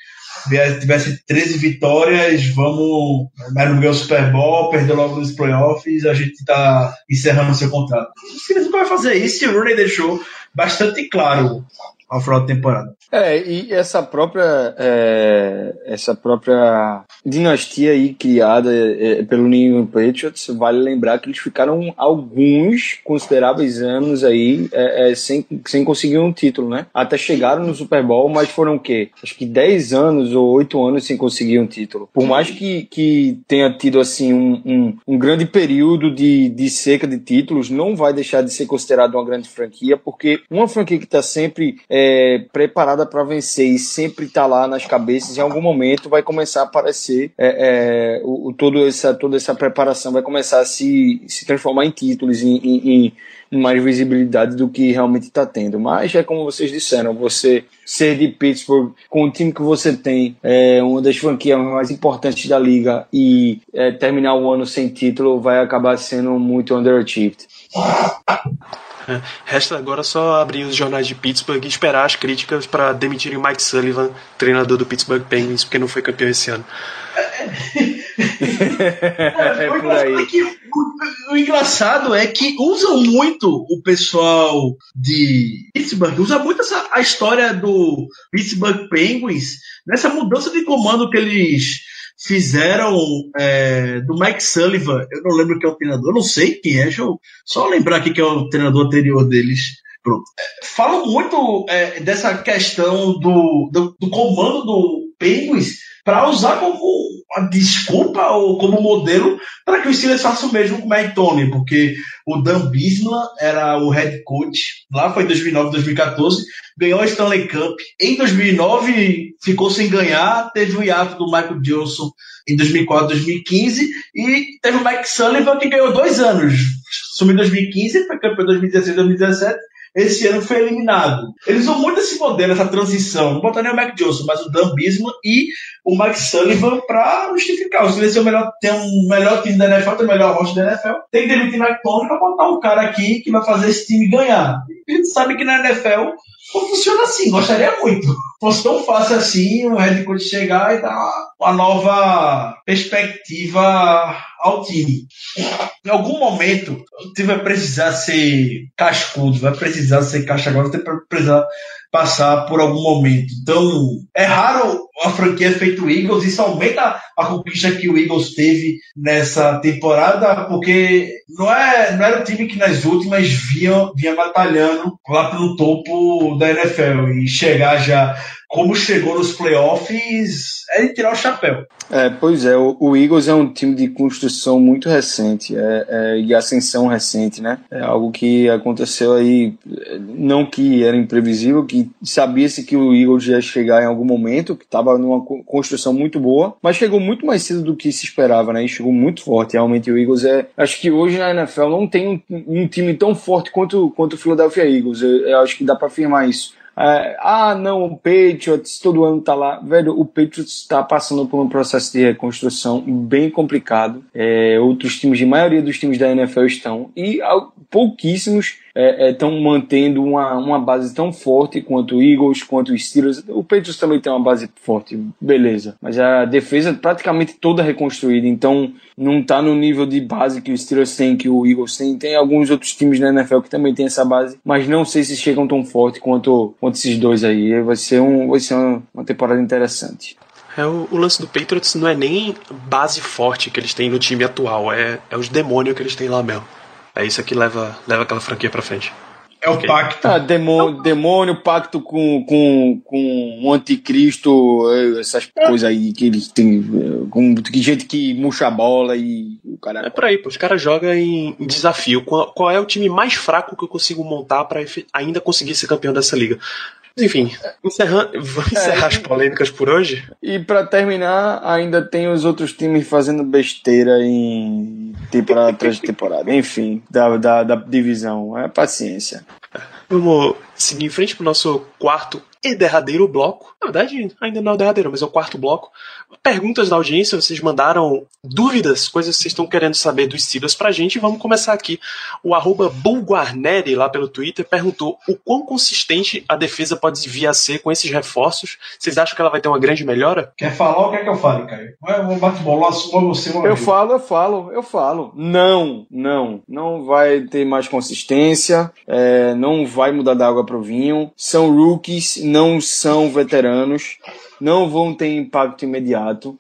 tivesse 13 vitórias, vamos. Mas não ganhou o Super Bowl, perdeu logo nos playoffs, a gente tá encerrando seu contrato. Steelers nunca vai fazer isso e o Rooney deixou bastante claro ao final da temporada. É, e essa própria é, essa própria dinastia aí criada é, pelo New England Patriots, vale lembrar que eles ficaram alguns consideráveis anos aí é, é, sem, sem conseguir um título, né? Até chegaram no Super Bowl, mas foram o quê? Acho que 10 anos ou 8 anos sem conseguir um título. Por mais que, que tenha tido assim um, um, um grande período de, de seca de títulos, não vai deixar de ser considerado uma grande franquia, porque uma franquia que está sempre é, preparada para vencer e sempre está lá nas cabeças, em algum momento vai começar a aparecer é, é, o, todo essa, toda essa preparação vai começar a se, se transformar em títulos, em, em, em mais visibilidade do que realmente está tendo. Mas é como vocês disseram, você ser de Pittsburgh com o time que você tem, é, uma das franquias mais importantes da liga e é, terminar o ano sem título vai acabar sendo muito underachieved. É, Resta agora só abrir os jornais de Pittsburgh e esperar as críticas para demitirem o Mike Sullivan, treinador do Pittsburgh Penguins, porque não foi campeão esse ano. É é que, o, o engraçado é que usam muito o pessoal de Pittsburgh, usa muito essa, a história do Pittsburgh Penguins nessa mudança de comando que eles fizeram é, do Mike Sullivan. Eu não lembro quem é o treinador, não sei quem é, só lembrar aqui que é o treinador anterior deles. Pronto. É, Falam muito é, dessa questão do, do, do comando do Penguins para usar como desculpa ou como modelo para que o Steelers faça o mesmo com o Mike Tony, porque o Dan Bisla era o head coach, lá foi em 2009, 2014, ganhou a Stanley Cup. Em 2009 ficou sem ganhar, teve o hiato do Michael Johnson em 2004, 2015 e teve o Mike Sullivan que ganhou dois anos. Sumiu em 2015, foi campeão em 2016, 2017 esse ano foi eliminado. Eles usam muito esse modelo, essa transição. Não botar nem o Mac Johnson, mas o Dan Bisman e o Mike Sullivan para justificar. Se eles o melhor, tem um melhor time da NFL, tem o melhor roster da NFL, tem que demitir o Mike Tony para botar um cara aqui que vai fazer esse time ganhar. E a gente sabe que na NFL não funciona assim. Gostaria muito. Fosse tão fácil assim o head coach chegar e dar uma nova perspectiva ao time. Em algum momento, o time vai precisar ser cascudo, vai precisar ser caixa agora, vai precisar passar por algum momento. Então, é raro a franquia feito Eagles, isso aumenta a conquista que o Eagles teve nessa temporada, porque não, é, não era o time que nas últimas vinha, vinha batalhando lá pelo topo da NFL e chegar já como chegou nos playoffs é de tirar o chapéu. É, pois é, o, o Eagles é um time de construção muito recente é, é, e ascensão recente, né? É algo que aconteceu aí, não que era imprevisível, que sabia-se que o Eagles ia chegar em algum momento, que estava numa construção muito boa, mas chegou muito mais cedo do que se esperava, né? E chegou muito forte. Realmente o Eagles é. Acho que hoje na NFL não tem um, um time tão forte quanto, quanto o Philadelphia Eagles. Eu, eu acho que dá para afirmar isso. É, ah, não, o Patriots todo ano tá lá. Velho, o Patriots está passando por um processo de reconstrução bem complicado. É, outros times, a maioria dos times da NFL estão. E pouquíssimos estão é, mantendo uma, uma base tão forte quanto o Eagles, quanto os Steelers. O Patriots também tem uma base forte, beleza. Mas a defesa é praticamente toda reconstruída, então não está no nível de base que o Steelers tem, que o Eagles tem. Tem alguns outros times na NFL que também tem essa base, mas não sei se chegam tão forte quanto, quanto esses dois aí. Vai ser, um, vai ser uma, uma temporada interessante. É, o, o, lance do Patriots não é nem base forte que eles têm no time atual, é, é os demônios que eles têm lá mesmo. É isso que leva, leva aquela franquia pra frente. É o pacto. Ah, demônio, demônio, pacto com, com, com o anticristo, essas coisas aí que eles têm. Com gente que murcha a bola e o cara. É por aí, pô. Os caras jogam em, em desafio. Qual, qual, é o time mais fraco que eu consigo montar para ainda conseguir ser campeão dessa liga? Enfim, encerrando, vamos encerrar é, as polêmicas por hoje. E para terminar, ainda tem os outros times fazendo besteira em temporada atrás de temporada. Enfim, da, da, da divisão. É paciência. Vamos seguir em frente pro nosso quarto e derradeiro bloco. Na verdade, ainda não é o derradeiro, mas é o quarto bloco. Perguntas da audiência, vocês mandaram dúvidas, coisas que vocês estão querendo saber dos Steelers pra gente. Vamos começar aqui. O arroba Bulguarneri, lá pelo Twitter, perguntou o quão consistente a defesa pode vir a ser com esses reforços. Vocês acham que ela vai ter uma grande melhora? Quer falar ou quer que eu fale, Caio? Eu vou bate bola, assuma você Eu falo, eu falo, eu falo. Não, não. Não vai ter mais consistência, é, não vai mudar da água provinho. São rookies, não são veteranos não vão ter impacto imediato.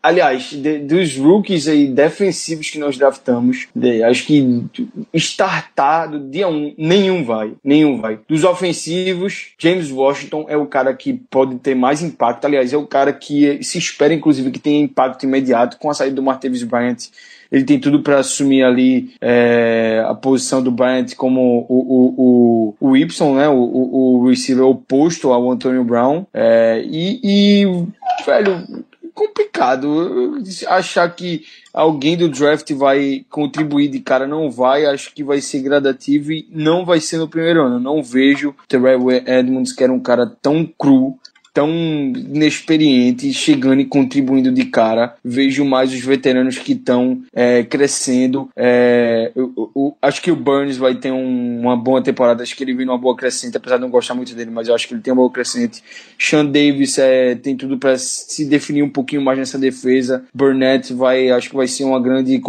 Aliás, de, dos rookies aí defensivos que nós draftamos, de, acho que startar do dia 1, um, nenhum vai. Nenhum vai. Dos ofensivos, James Washington é o cara que pode ter mais impacto. Aliás, é o cara que se espera, inclusive, que tenha impacto imediato com a saída do Martavis Bryant ele tem tudo para assumir ali é, a posição do Bryant como o, o, o, o Y, né? O, o, o receiver oposto ao Antonio Brown. É, e, e, velho, complicado. Achar que alguém do draft vai contribuir de cara não vai. Acho que vai ser gradativo e não vai ser no primeiro ano. Não vejo Terrell Edmonds, que era um cara tão cru, tão inexperiente, chegando e contribuindo de cara. Vejo mais os veteranos que estão é, crescendo. É, eu, eu, acho que o Burns vai ter um, uma boa temporada. Acho que ele vem numa boa crescente, apesar de não gostar muito dele, mas eu acho que ele tem uma boa crescente. Sean Davis é, tem tudo para se definir um pouquinho mais nessa defesa. Burnett vai, acho que vai ser uma grande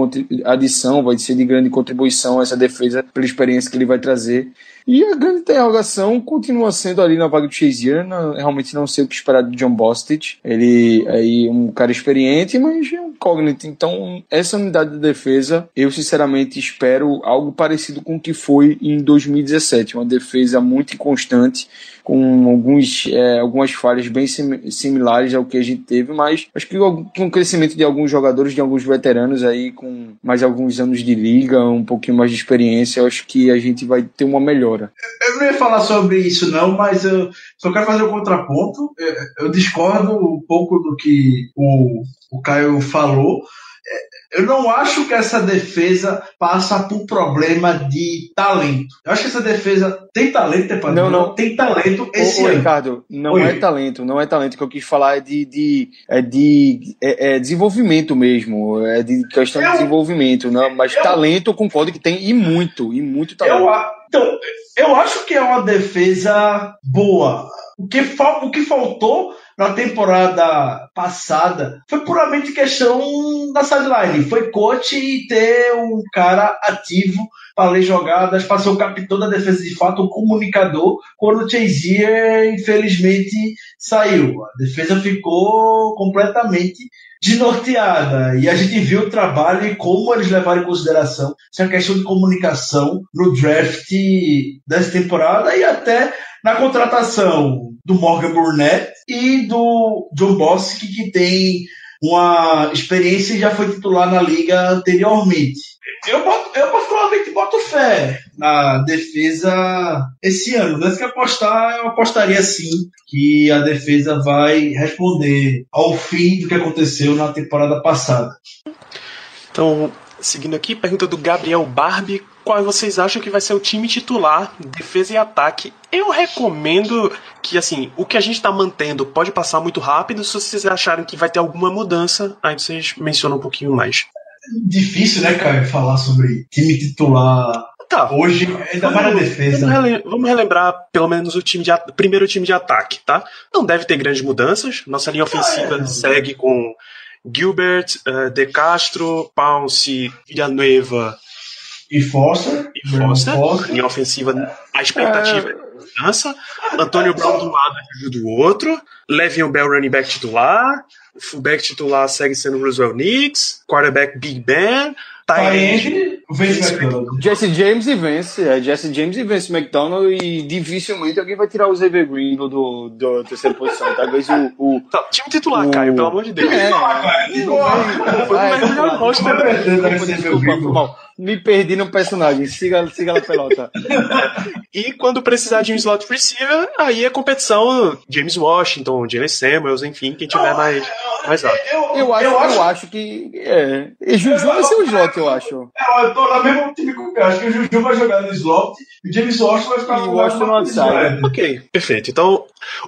adição, vai ser de grande contribuição essa defesa pela experiência que ele vai trazer. E a grande interrogação continua sendo ali na vaga do Chazier. Realmente não sei o que esperar de John Bostic. Ele é aí um cara experiente, mas é um incógnito. Então, essa unidade de defesa, eu sinceramente espero algo parecido com o que foi em 2017. Uma defesa muito inconstante com alguns, é, algumas falhas bem sim, similares ao que a gente teve, mas acho que com o crescimento de alguns jogadores, de alguns veteranos aí, com mais alguns anos de liga, um pouquinho mais de experiência, acho que a gente vai ter uma melhora. Eu não ia falar sobre isso não, mas eu só quero fazer um contraponto. Eu discordo um pouco do que o, o Caio falou, eu não acho que essa defesa passa por problema de talento. Eu acho que essa defesa tem talento, tem, não, não. tem talento esse ô, ô, ano. Ricardo, não Oi. é talento, não é talento. O que eu quis falar é de, de, é de é, é desenvolvimento mesmo, é de questão eu, de desenvolvimento. Não, mas eu, talento eu concordo que tem e muito, e muito talento. Eu, então, eu acho que é uma defesa boa. O que, o que faltou na temporada passada foi puramente questão da sideline. Foi coach e ter um cara ativo para ler jogadas, para ser o capitão da defesa de fato, um comunicador, quando o Chazier, infelizmente, saiu. A defesa ficou completamente desnorteada. E a gente viu o trabalho e como eles levaram em consideração essa questão de comunicação no draft dessa temporada e até na contratação do Morgan Burnett e do John Bostic, que tem uma experiência e já foi titular na liga anteriormente. Eu, boto, eu particularmente boto fé na defesa esse ano. Antes que apostar, eu apostaria sim que a defesa vai responder ao fim do que aconteceu na temporada passada. Então, seguindo aqui, pergunta do Gabriel Barbie qual vocês acham que vai ser o time titular, defesa e ataque. Eu recomendo que, assim, o que a gente está mantendo pode passar muito rápido. Se vocês acharem que vai ter alguma mudança, aí vocês mencionam um pouquinho mais. Difícil, né, cara, falar sobre time titular Tá. Hoje, ainda mais na defesa. Vamos, rele vamos, relembrar pelo menos o time de primeiro time de ataque, tá? Não deve ter grandes mudanças. Nossa linha ofensiva ah, é. segue com Gilbert, uh, De Castro, Pounce, Villanueva e Foster. E. Foster. Em ofensiva, a expectativa é mudança. Antônio Brown do lado e do outro. Levion Bell, running back titular. Fullback titular segue sendo Roosevelt Nix. Quarterback Big Ben. Tyrande, Vince Jesse James e Vence. É, Jesse James e Vence McDonald. E dificilmente alguém vai tirar o Xavier Green do, do, do terceira posição. Talvez o. o tá, time titular, o... Caio, pelo amor de Deus. É, foi o melhor roster. Desculpa, foi mal me perdi no personagem. Siga, siga a pelota. e quando precisar de um slot receiver, aí é competição James Washington, Jalen Samuels, enfim, quem tiver mais, mais alto. Eu, acho, eu, acho, eu acho que. É. E Juju vai ser o slot, eu acho. É, eu tô na mesma time com o Acho que o Juju vai jogar no slot e o James Washington vai ficar no Washington no outside. Ok, perfeito. Então,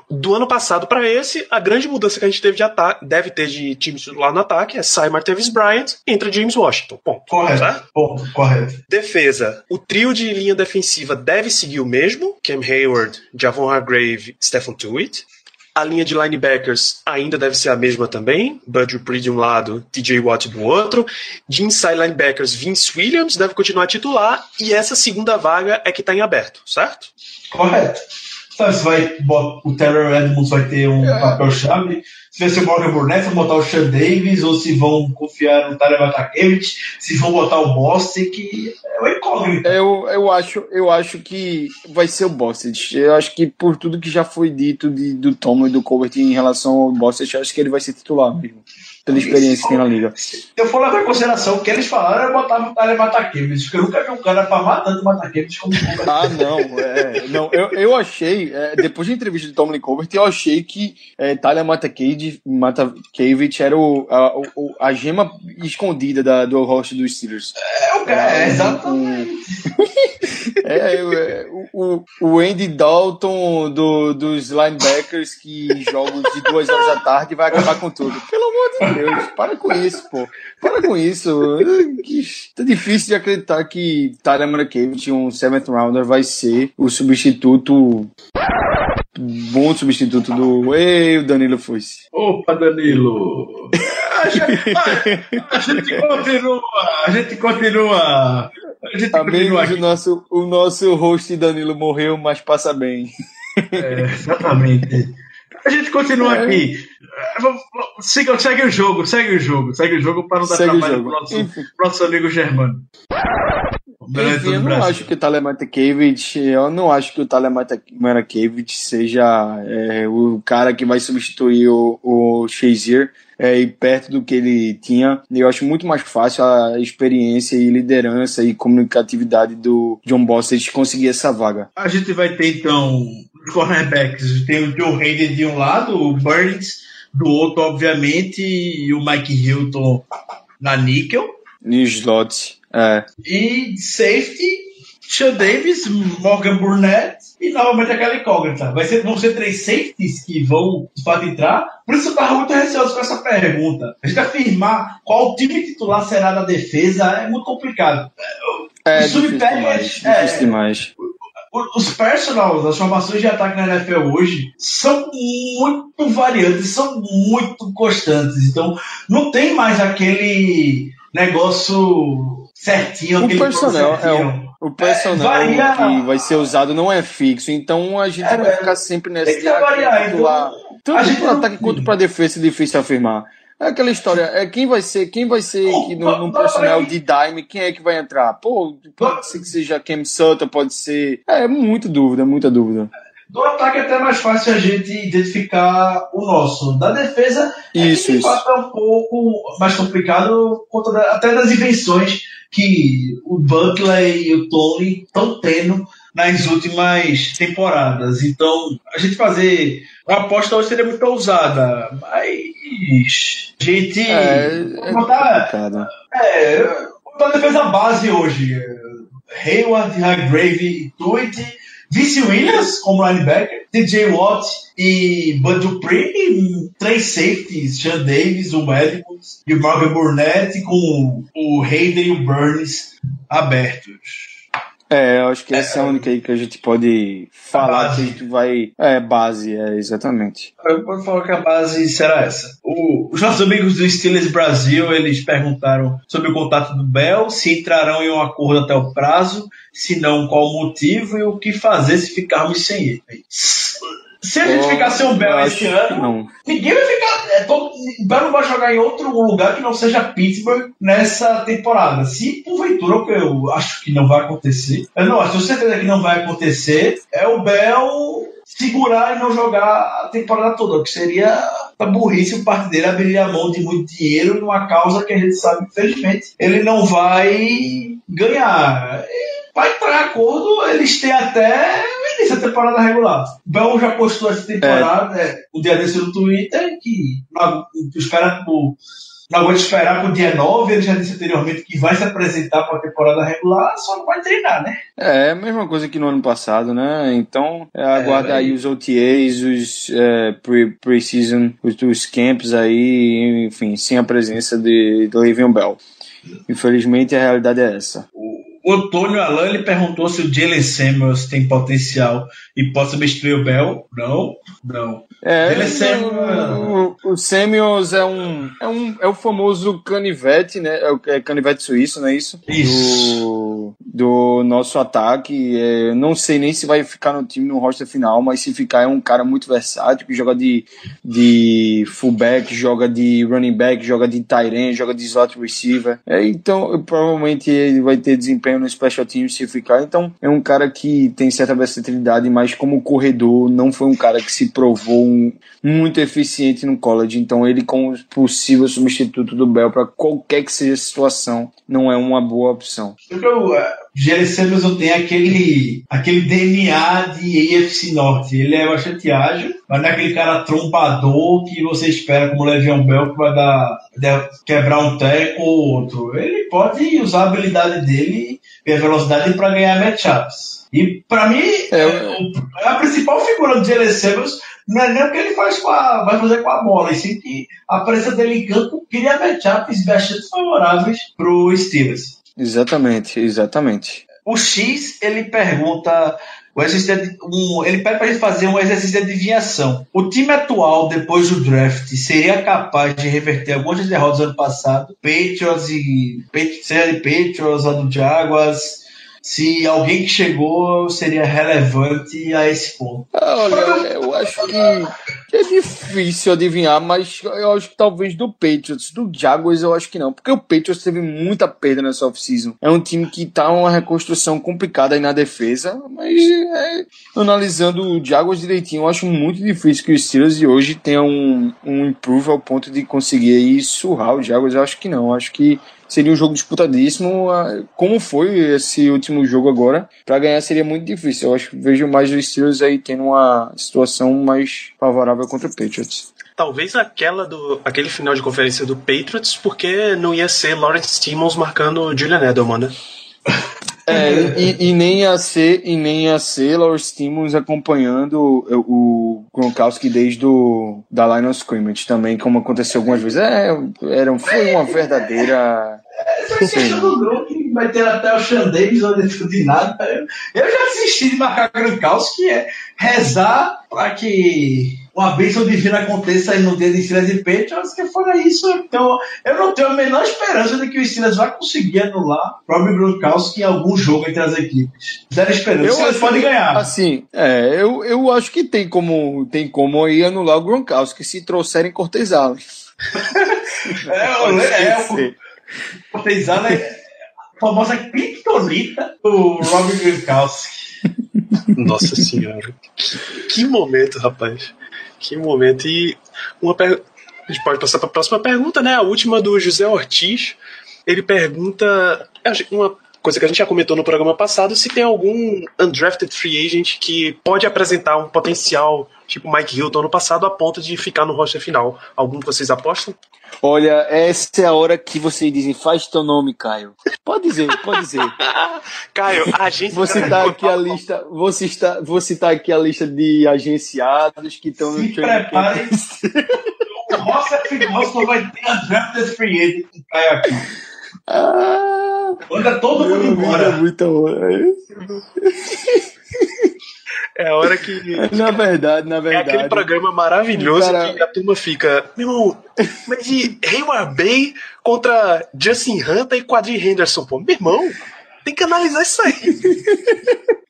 do ano passado para esse, a grande mudança que a gente teve de ataque, deve ter de time titular no ataque é sai Martavis Bryant, entra James Washington. Ponto. Correto. Certo? Ponto. Correto. Defesa. O trio de linha defensiva deve seguir o mesmo: Cam Hayward, Javon Hargrave, Stephen Tuitt. A linha de linebackers ainda deve ser a mesma também. Bud Dupree de um lado, TJ Watt do outro. De inside linebackers, Vince Williams deve continuar titular. E essa segunda vaga é que está em aberto, certo? Correto. Sabe se vai o Taylor Edmonds vai ter um papel-chave, se vai ser o Morgan Burnett, vão botar o Sean Davis, ou se vão confiar no Tyler Matakevich, se vão botar o que é uma incógnita. Eu, eu, acho, eu acho que vai ser o Bostic. Eu acho que por tudo que já foi dito de, do Tom e do Colbert em relação ao Bostic, eu acho que ele vai ser titular mesmo. Pela experiência que tem na liga. Se eu for levar em consideração o que eles falaram, eu botava o Tyler Matakevich, porque eu nunca vi um cara pra tanto Matakevich como o Colbert. Ah, não, é, não eu, eu achei, é, depois da entrevista de Tomlin Colbert, eu achei que é, Tyler Matakevich, era o, a, o- a gema escondida da, do host dos Steelers. É o cara, é, exatamente. É, é, o, o- o Andy Dalton do, dos linebackers que jogam de duas horas da tarde vai acabar com tudo. Pelo amor de Deus, para com isso, pô. Para com isso. Tá difícil de acreditar que Tyler Matakevich, um seventh rounder, vai ser o substituto. Bom substituto do. Ei, o Danilo Fosse. Opa, Danilo! A gente, a- a gente continua, a gente continua. A gente continua Amigos, aqui. o nosso, o nosso host Danilo morreu, mas passa bem. É, exatamente. A gente continua É. aqui. Siga, segue o jogo, segue o jogo, segue o jogo para não dar Segue o trabalho pro nosso, Enfim. nosso amigo Germano. O Enfim, eu o não acho que o Tyler Matakevich, eu não acho que o Tyler Matakevich seja é, o cara que vai substituir o, o Shazier é, e perto do que ele tinha. Eu acho muito mais fácil a experiência e liderança e comunicatividade do John Bostic conseguir essa vaga. A gente vai ter então os cornerbacks. Tem o Joe Hayden de um lado, o Burns do outro, obviamente, e o Mike Hilton na níquel. No slot. É. E safety, Sean Davis, Morgan Burnett e novamente aquela incógnita. Vai ser, vão ser três safeties que vão de fato entrar. Por isso eu estava muito receoso com essa pergunta. A gente afirmar qual time titular será da defesa é muito complicado. É O difícil subpackage, demais. é. Difícil demais. Os personals, as formações de ataque na NFL hoje são muito variantes, são muito constantes. Então, não tem mais aquele negócio certinho. O plano é. O personal varia- que vai ser usado não é fixo, então a gente É, vai ficar sempre nessa tem que variar, então, Tanto a gente para não- ataque quanto para defesa é difícil afirmar. É aquela história, é quem vai ser, quem vai ser que no, no não. de dime, quem é que vai entrar? Pô, pode ser que seja Cam Sutton, pode ser. É, muito dúvida, muita dúvida. Do ataque é até mais fácil a gente identificar o nosso. Da defesa, é Isso, que de fato é um pouco mais complicado, conta até das invenções que o Buckley e o Tony estão tendo nas últimas temporadas. Então, a gente fazer uma aposta hoje seria muito ousada, mas a gente É, é botar, é, botar a defesa base hoje. Hayward, Hargrave Tweet. Vince Williams como linebacker, TJ Watt e Bud Dupree, três safeties, Sean Davis, o Edmonds e o Morgan Burnett com o Hayden e o Burns abertos. É, eu acho que essa é a única aí que a gente pode falar base. que a gente vai. É, base, é, exatamente. Eu vou falar que a base será essa. O- os nossos amigos do Steelers Brasil, eles perguntaram sobre o contato do Bell, se entrarão em um acordo até o prazo, se não, qual o motivo e o que fazer se ficarmos sem ele. Se a gente Eu ficar sem o Bell esse ano, Não. Ninguém vai ficar. É, todo, o Bell não vai jogar em outro lugar que não seja Pittsburgh nessa temporada. Se porventura, o que eu acho que não vai acontecer, eu não acho, tenho certeza que não vai acontecer, é o Bell segurar e não jogar a temporada toda, o que seria a burrice o parte dele abriria a mão de muito dinheiro numa causa que a gente sabe, infelizmente, ele não vai ganhar. E Vai entrar em acordo, eles têm até início da temporada regular. O Bell já postou essa temporada, é, o dia desse no Twitter, que não, espera pro, não aguenta esperar pro dia 9, ele já disse anteriormente que vai se apresentar para a temporada regular, só não vai treinar, né? É, a mesma coisa que no ano passado, né? Então, é, aguarda É, aí os OTAs, os é, pre- pre-season, os, os camps aí, enfim, sem a presença de, do Le'Veon Bell. Infelizmente, a realidade é essa. O Antônio Alan ele perguntou se o Jalen Samuels tem potencial e pode substituir o Bell. Não, não. É, Ele é Samuel. o, o Samuels é um, é um é o famoso canivete, né? É o é canivete suíço, não é isso? Isso. Do, do nosso ataque. É, não sei nem se vai ficar no time no roster final, mas se ficar é um cara muito versátil que joga de, de fullback, joga de running back, joga de tight end, joga de slot receiver. É, então, provavelmente ele vai ter desempenho no special team se ficar. Então, é um cara que tem certa versatilidade, mas como corredor, não foi um cara que se provou um- muito eficiente no college. Então, ele, como possível substituto do Bell para qualquer que seja a situação, não é uma boa opção. Porque o uh, Jalen Samuels não tem aquele, aquele DNA de AFC Norte. Ele é bastante ágil, mas não é aquele cara trombador que você espera como o Le'Veon Bell que vai dar- quebrar um teco ou outro. Ele pode usar a habilidade dele a velocidade para ganhar matchups. E para mim, É, é, o- a principal figura do Jalen Samuels não é nem o que ele faz com a, vai fazer com a bola, e sim que a presença dele em campo cria matchups bastante favoráveis para o Steelers. Exatamente, exatamente. O X, ele pergunta. O exercício um, ele pede pra gente fazer um exercício de adivinhação. O time atual, depois do draft, seria capaz de reverter algumas derrotas do ano passado? Patriots e. De Patriots, a do Jaguars. Se alguém que chegou seria relevante a esse ponto. Olha, eu acho que, que é difícil adivinhar, mas eu acho que talvez do Patriots, do Jaguars eu acho que não, porque o Patriots teve muita perda nessa off-season. É um time que tá uma reconstrução complicada aí na defesa, mas é, analisando o Jaguars direitinho, eu acho muito difícil que os Steelers de hoje tenham um, um improve ao ponto de conseguir aí surrar o Jaguars. Eu acho que não, eu acho que seria um jogo disputadíssimo, ah, como foi esse último jogo agora. Para ganhar seria muito difícil. Eu acho que vejo mais os Steelers aí tendo uma situação mais favorável contra o Patriots. Talvez aquela do aquele final de conferência do Patriots, porque não ia ser Lawrence Timmons marcando Julian Edelman, né? É, e, e nem ia ser, e nem ia ser Lawrence Timmons acompanhando o, o Gronkowski desde o, da line of scrimmage também, como aconteceu algumas vezes. É, era, foi uma verdadeira. Questão do Gronk vai ter até o Sean Davis ou dentro de nada. Eu, eu já desisti de marcar Gronkowski, que é rezar para que uma bênção divina aconteça aí no dia de Steelers e Patriots, que fora isso. Então, eu não tenho a menor esperança de que o Steelers vai conseguir anular o próprio Gronkowski em algum jogo entre as equipes. Zero esperança. O Steelers pode ganhar. Assim, é, eu, eu acho que tem como, tem como aí anular o Gronkowski se trouxerem Cortez Allen. É, o- é, o Cortez Allen é a famosa criptonita do Robin Gronkowski. Nossa senhora. Que, que momento, rapaz. Que momento. E uma per... a gente pode passar para a próxima pergunta, né? A última do José Ortiz. Ele pergunta uma coisa que a gente já comentou no programa passado, se tem algum undrafted free agent que pode apresentar um potencial tipo Mike Hilton no passado a ponto de ficar no roster final. Algum que vocês apostam? Olha, essa é a hora que vocês dizem, faz teu nome, Caio. Pode dizer, pode dizer. Caio, a gente Vou citar aqui a lista, vou citar, vou citar aqui a lista de agenciados que estão no Se preparem. o roster final só vai ter undrafted free agent que cai aqui. Ah, Manda todo mundo é embora. muita hora. É a hora que Na verdade, na É verdade. aquele programa maravilhoso Cara- que a turma fica, meu irmão, mas e Hayward Bay contra Justin Hunter e Quadri Henderson, pô, meu irmão, tem que analisar isso aí.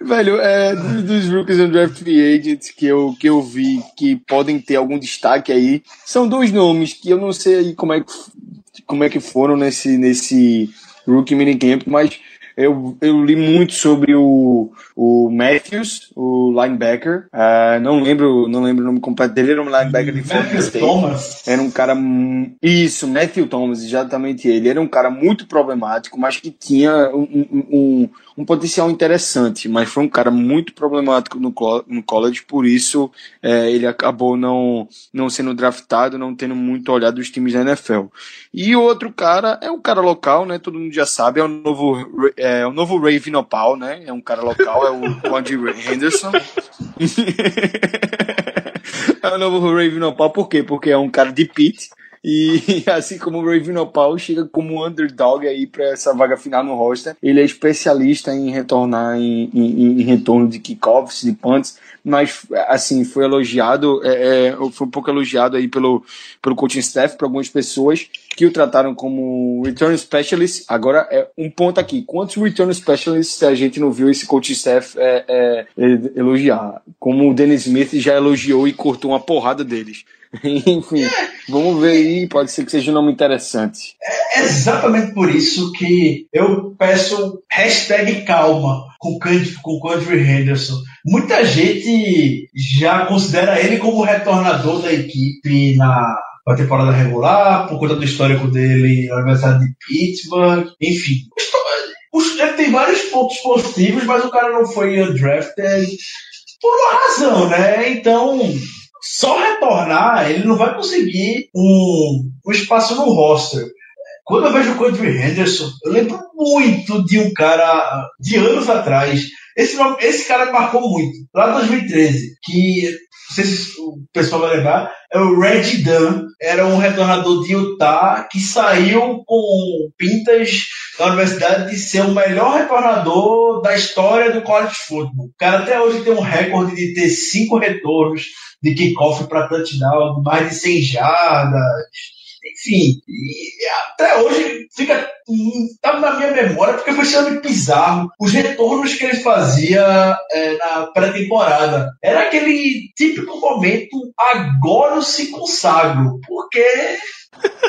Velho, é, dos, rookies and draft free agents que eu, que eu vi que podem ter algum destaque aí, são dois nomes que eu não sei aí como é que, como é que foram nesse, nesse rookie minicamp, mas eu, eu li muito sobre o, o Matthews, o linebacker. Ah, não lembro não lembro o nome completo dele, era um linebacker de Florida Matthew State. Thomas. Era um cara. Isso, Matthew Thomas, exatamente ele. Era um cara muito problemático, mas que tinha um, um, um- potencial interessante. Mas foi um cara muito problemático no, no college, por isso é, ele acabou não, não sendo draftado, não tendo muito olhado dos times da NFL. E o outro cara é um cara local, né? Todo mundo já sabe, é o novo, é, o novo Ray Vinopal, né? É um cara local, é o, Andy Henderson. É o novo Ray Vinopal, por quê? Porque é um cara de pit E assim como o Paul chega como underdog aí para essa vaga final no roster, ele é especialista em retornar em, em, em retorno de kickoffs, de punts, mas assim foi elogiado, é, é, foi um pouco elogiado aí pelo, pelo coaching staff, por algumas pessoas que o trataram como return specialist. Agora é um ponto aqui: quantos return specialists a gente não viu esse coaching staff é, é, é elogiar? Como o Dennis Smith já elogiou e cortou uma porrada deles. Enfim, vamos ver aí, pode ser que seja um nome interessante. É exatamente por isso que eu peço calma com com Candre Henderson. Muita gente já considera ele como retornador da equipe na na temporada regular, por conta do histórico dele na Universidade de Pittsburgh, enfim. Ele tem vários pontos positivos, mas o cara não foi undrafted por uma razão, né? Então, só retornar, ele não vai conseguir um, um espaço no roster. Quando eu vejo o Cody Henderson, eu lembro muito de um cara de anos atrás. Esse, esse cara marcou muito, lá em 2013, que sei se o pessoal vai lembrar, é o Red Dunn, era um retornador de Utah que saiu com pintas da universidade de ser o melhor retornador da história do college football. O cara até hoje tem um recorde de ter cinco retornos de kickoff para touchdown, mais de 100 jardas, enfim, até hoje fica tá na minha memória porque foi extremamente bizarro os retornos que ele fazia é, na pré-temporada. Era aquele típico momento agora eu se consagro, porque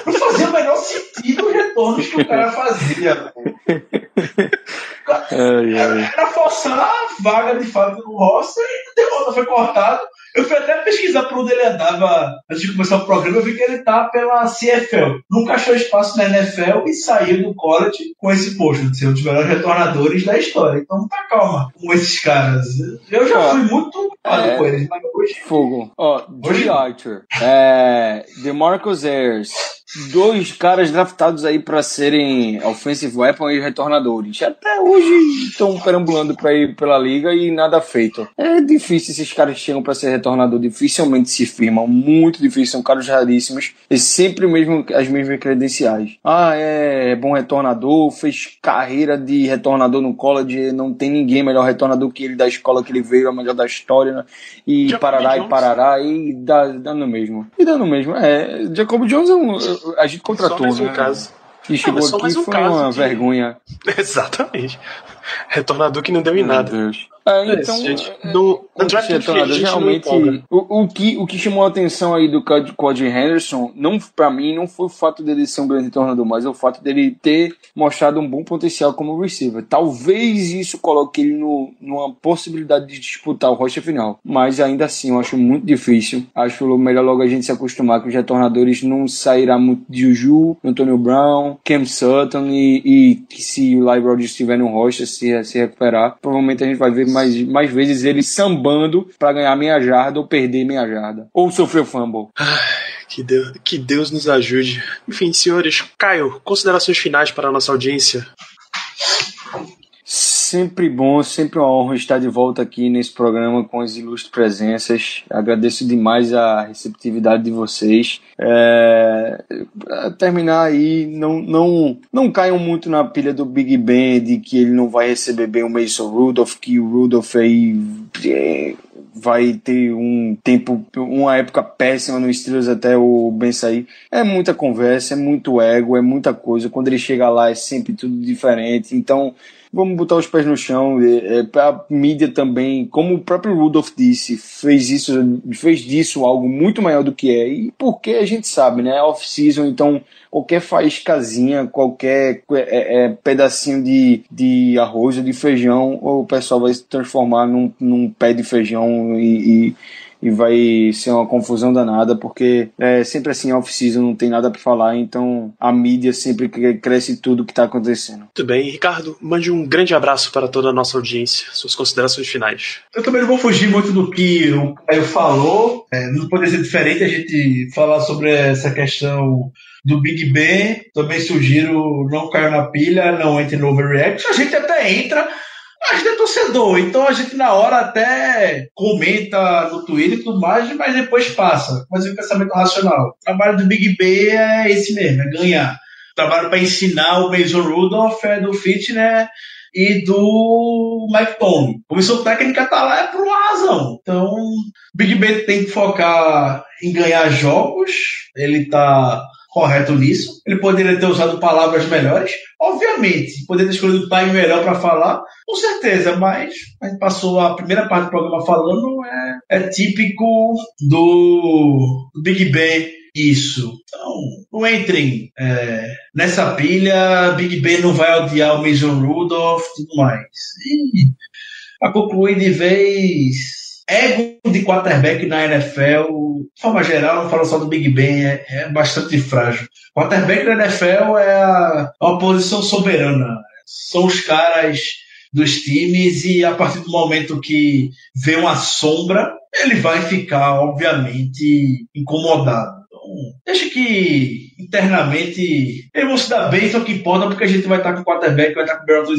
não fazia o menor sentido os retornos que o cara fazia. Era, forçar a vaga de fato no roster e derrota foi cortado. Eu fui até pesquisar por onde ele andava antes de começar o programa. Eu vi que ele tá pela CFL. Nunca achou espaço na NFL e saiu do college com esse posto de ser um dos melhores retornadores da história. Então tá calma com esses caras. Eu já fui muito é, com eles, mas hoje. Fogo. Ó, oh, Archer, é, DeMarcus Ayers dois caras draftados aí para serem offensive weapon e retornadores. Até hoje estão perambulando para ir pela liga e nada feito. É difícil esses caras chegam para ser retornador, dificilmente se firmam, muito difícil, são caras raríssimos e sempre mesmo as mesmas credenciais. Ah, é bom retornador, fez carreira de retornador no college, não tem ninguém melhor retornador que ele da escola que ele veio, a melhor da história, né? e Jacob parará Jones. e parará e dá, dá no mesmo. E dá no mesmo. É, Jacob Jones é um a gente contratou, só mais um né? caso. E chegou não, aqui um foi uma de... vergonha. Exatamente. Retornador que não deu em Meu nada. Deus. É, então, gente, no, no draft realmente o, o, que, o que chamou a atenção aí do Cody Henderson, não para mim, não foi o fato dele ser um grande retornador, mas é o fato dele ter mostrado um bom potencial como receiver. Talvez isso coloque ele no, numa possibilidade de disputar o rocha final, mas ainda assim eu acho muito difícil. Acho melhor logo a gente se acostumar que os retornadores não sairá muito de Juju, Antonio Brown, Cam Sutton e, e que se o Live Rodgers estiver no rocha se, se recuperar, provavelmente a gente vai ver mais, mais vezes ele sambando para ganhar meia jarda ou perder meia jarda. Ou sofrer fumble. Que Deus, que Deus nos ajude. Enfim, senhores, Caio, considerações finais para a nossa audiência. Sempre bom, sempre uma honra estar de volta aqui nesse programa com as ilustres presenças. Agradeço demais a receptividade de vocês. É, terminar aí, não, não, não caiam muito na pilha do Big Ben de que ele não vai receber bem o Mason Rudolph, que o Rudolph aí é, vai ter um tempo, uma época péssima no Steelers até o Ben sair. É muita conversa, é muito ego, é muita coisa. Quando ele chega lá é sempre tudo diferente. Então, vamos botar os pés no chão. É, é, a mídia também, como o próprio Rudolph disse, fez isso, fez disso algo muito maior do que é. E porque a gente sabe, né? Off-season, então qualquer faíscazinha, qualquer é, é, pedacinho de, de arroz ou de feijão, o pessoal vai se transformar num, num pé de feijão e, e e vai ser uma confusão danada, porque é sempre assim, off-season não tem nada para falar, então a mídia sempre cresce tudo que tá acontecendo. Muito bem, Ricardo, mande um grande abraço para toda a nossa audiência, suas considerações finais. Eu também não vou fugir muito do que o Caio falou, é, não poderia ser diferente a gente falar sobre essa questão do Big Ben. Também sugiro não cair na pilha, não entre no overreact. A gente até entra, A gente é torcedor, então a gente na hora até comenta no Twitter e tudo mais, mas depois passa. Mas o pensamento racional. O trabalho do Big B é esse mesmo, é ganhar. O trabalho para ensinar o Mason Rudolph é do Fitner e do Mike Tony. Comissão técnica tá lá é por uma razão. Então, Big Ben tem que focar em ganhar jogos. Ele tá correto nisso. Ele poderia ter usado palavras melhores, obviamente. Poderia ter escolhido o time melhor para falar, com certeza, mas a gente passou a primeira parte do programa falando, é, é típico do, Big Ben isso. Então, não entrem é, nessa pilha. Big Ben não vai odiar o Mason Rudolph tudo mais. E, para concluir de vez, ego de quarterback na NFL, de forma geral, não falo só do Big Ben, é, é bastante frágil. Quarterback na NFL é, a, é uma posição soberana. São os caras dos times e a partir do momento que vê uma sombra, ele vai ficar, obviamente, incomodado. Então, deixa que internamente eles vão se dar bem, só que importa porque a gente vai estar com o quarterback, vai estar com o Branco.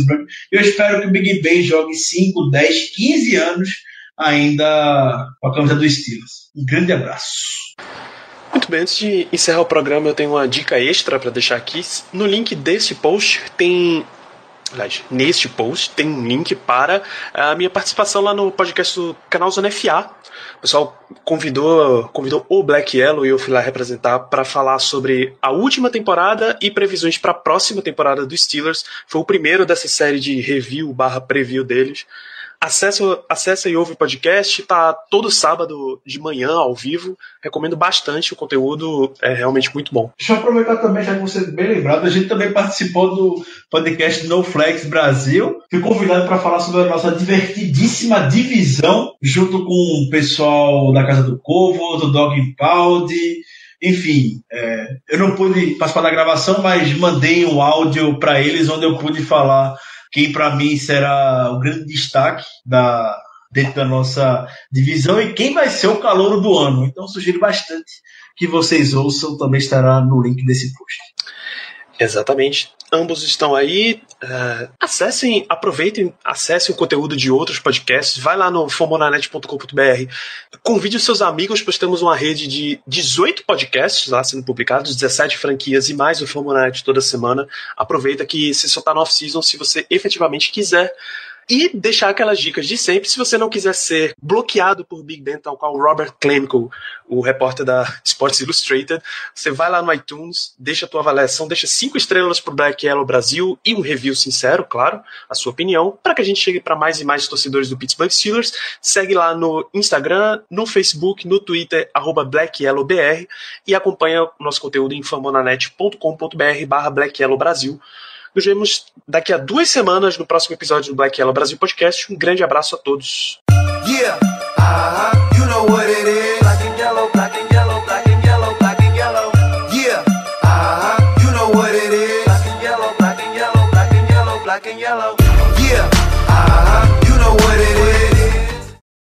Eu espero que o Big Ben jogue 5, 10, 15 anos ainda com a camisa do Steelers. Um grande abraço. Muito bem, antes de encerrar o programa, eu tenho uma dica extra para deixar aqui. No link desse post tem Aliás, neste post tem um link para a minha participação lá no podcast do canal Zona FA. O pessoal convidou, convidou o Black Yellow e eu fui lá representar para falar sobre a última temporada e previsões para a próxima temporada dos Steelers. Foi o primeiro dessa série de review barra preview deles. Acesse, acessa e ouve o podcast, tá todo sábado de manhã ao vivo. Recomendo bastante, o conteúdo é realmente muito bom. Deixa eu aproveitar também, já que você é bem lembrado, a gente também participou do podcast No Flex Brasil. Fui convidado para falar sobre a nossa divertidíssima divisão, junto com o pessoal da Casa do Corvo, do Dog Pound. Enfim, é, eu não pude participar da gravação, mas mandei um áudio para eles onde eu pude falar quem para mim será o grande destaque da, dentro da nossa divisão e quem vai ser o calouro do ano. Então sugiro bastante que vocês ouçam, também estará no link desse post. Exatamente. Ambos estão aí. Uh, acessem, aproveitem, acessem o conteúdo de outros podcasts. Vai lá no fomonanet.com.br. Convide os seus amigos, pois temos uma rede de 18 podcasts lá sendo publicados, 17 franquias e mais o Fomonanet toda semana. Aproveita que se só está no off-season, se você efetivamente quiser e deixar aquelas dicas de sempre. Se você não quiser ser bloqueado por Big Ben, tal qual Robert Klemko, o repórter da Sports Illustrated, você vai lá no iTunes, deixa a tua avaliação, deixa cinco estrelas pro Black Yellow Brasil e um review sincero, claro, a sua opinião, para que a gente chegue para mais e mais torcedores do Pittsburgh Steelers. Segue lá no Instagram, no Facebook, no Twitter, arroba BlackYellowBR e acompanha o nosso conteúdo em famonanet.com.br barra Brasil. Nos vemos daqui a duas semanas no próximo episódio do Black Yellow Brasil Podcast. Um grande abraço a todos. Yeah. Uh -huh. you know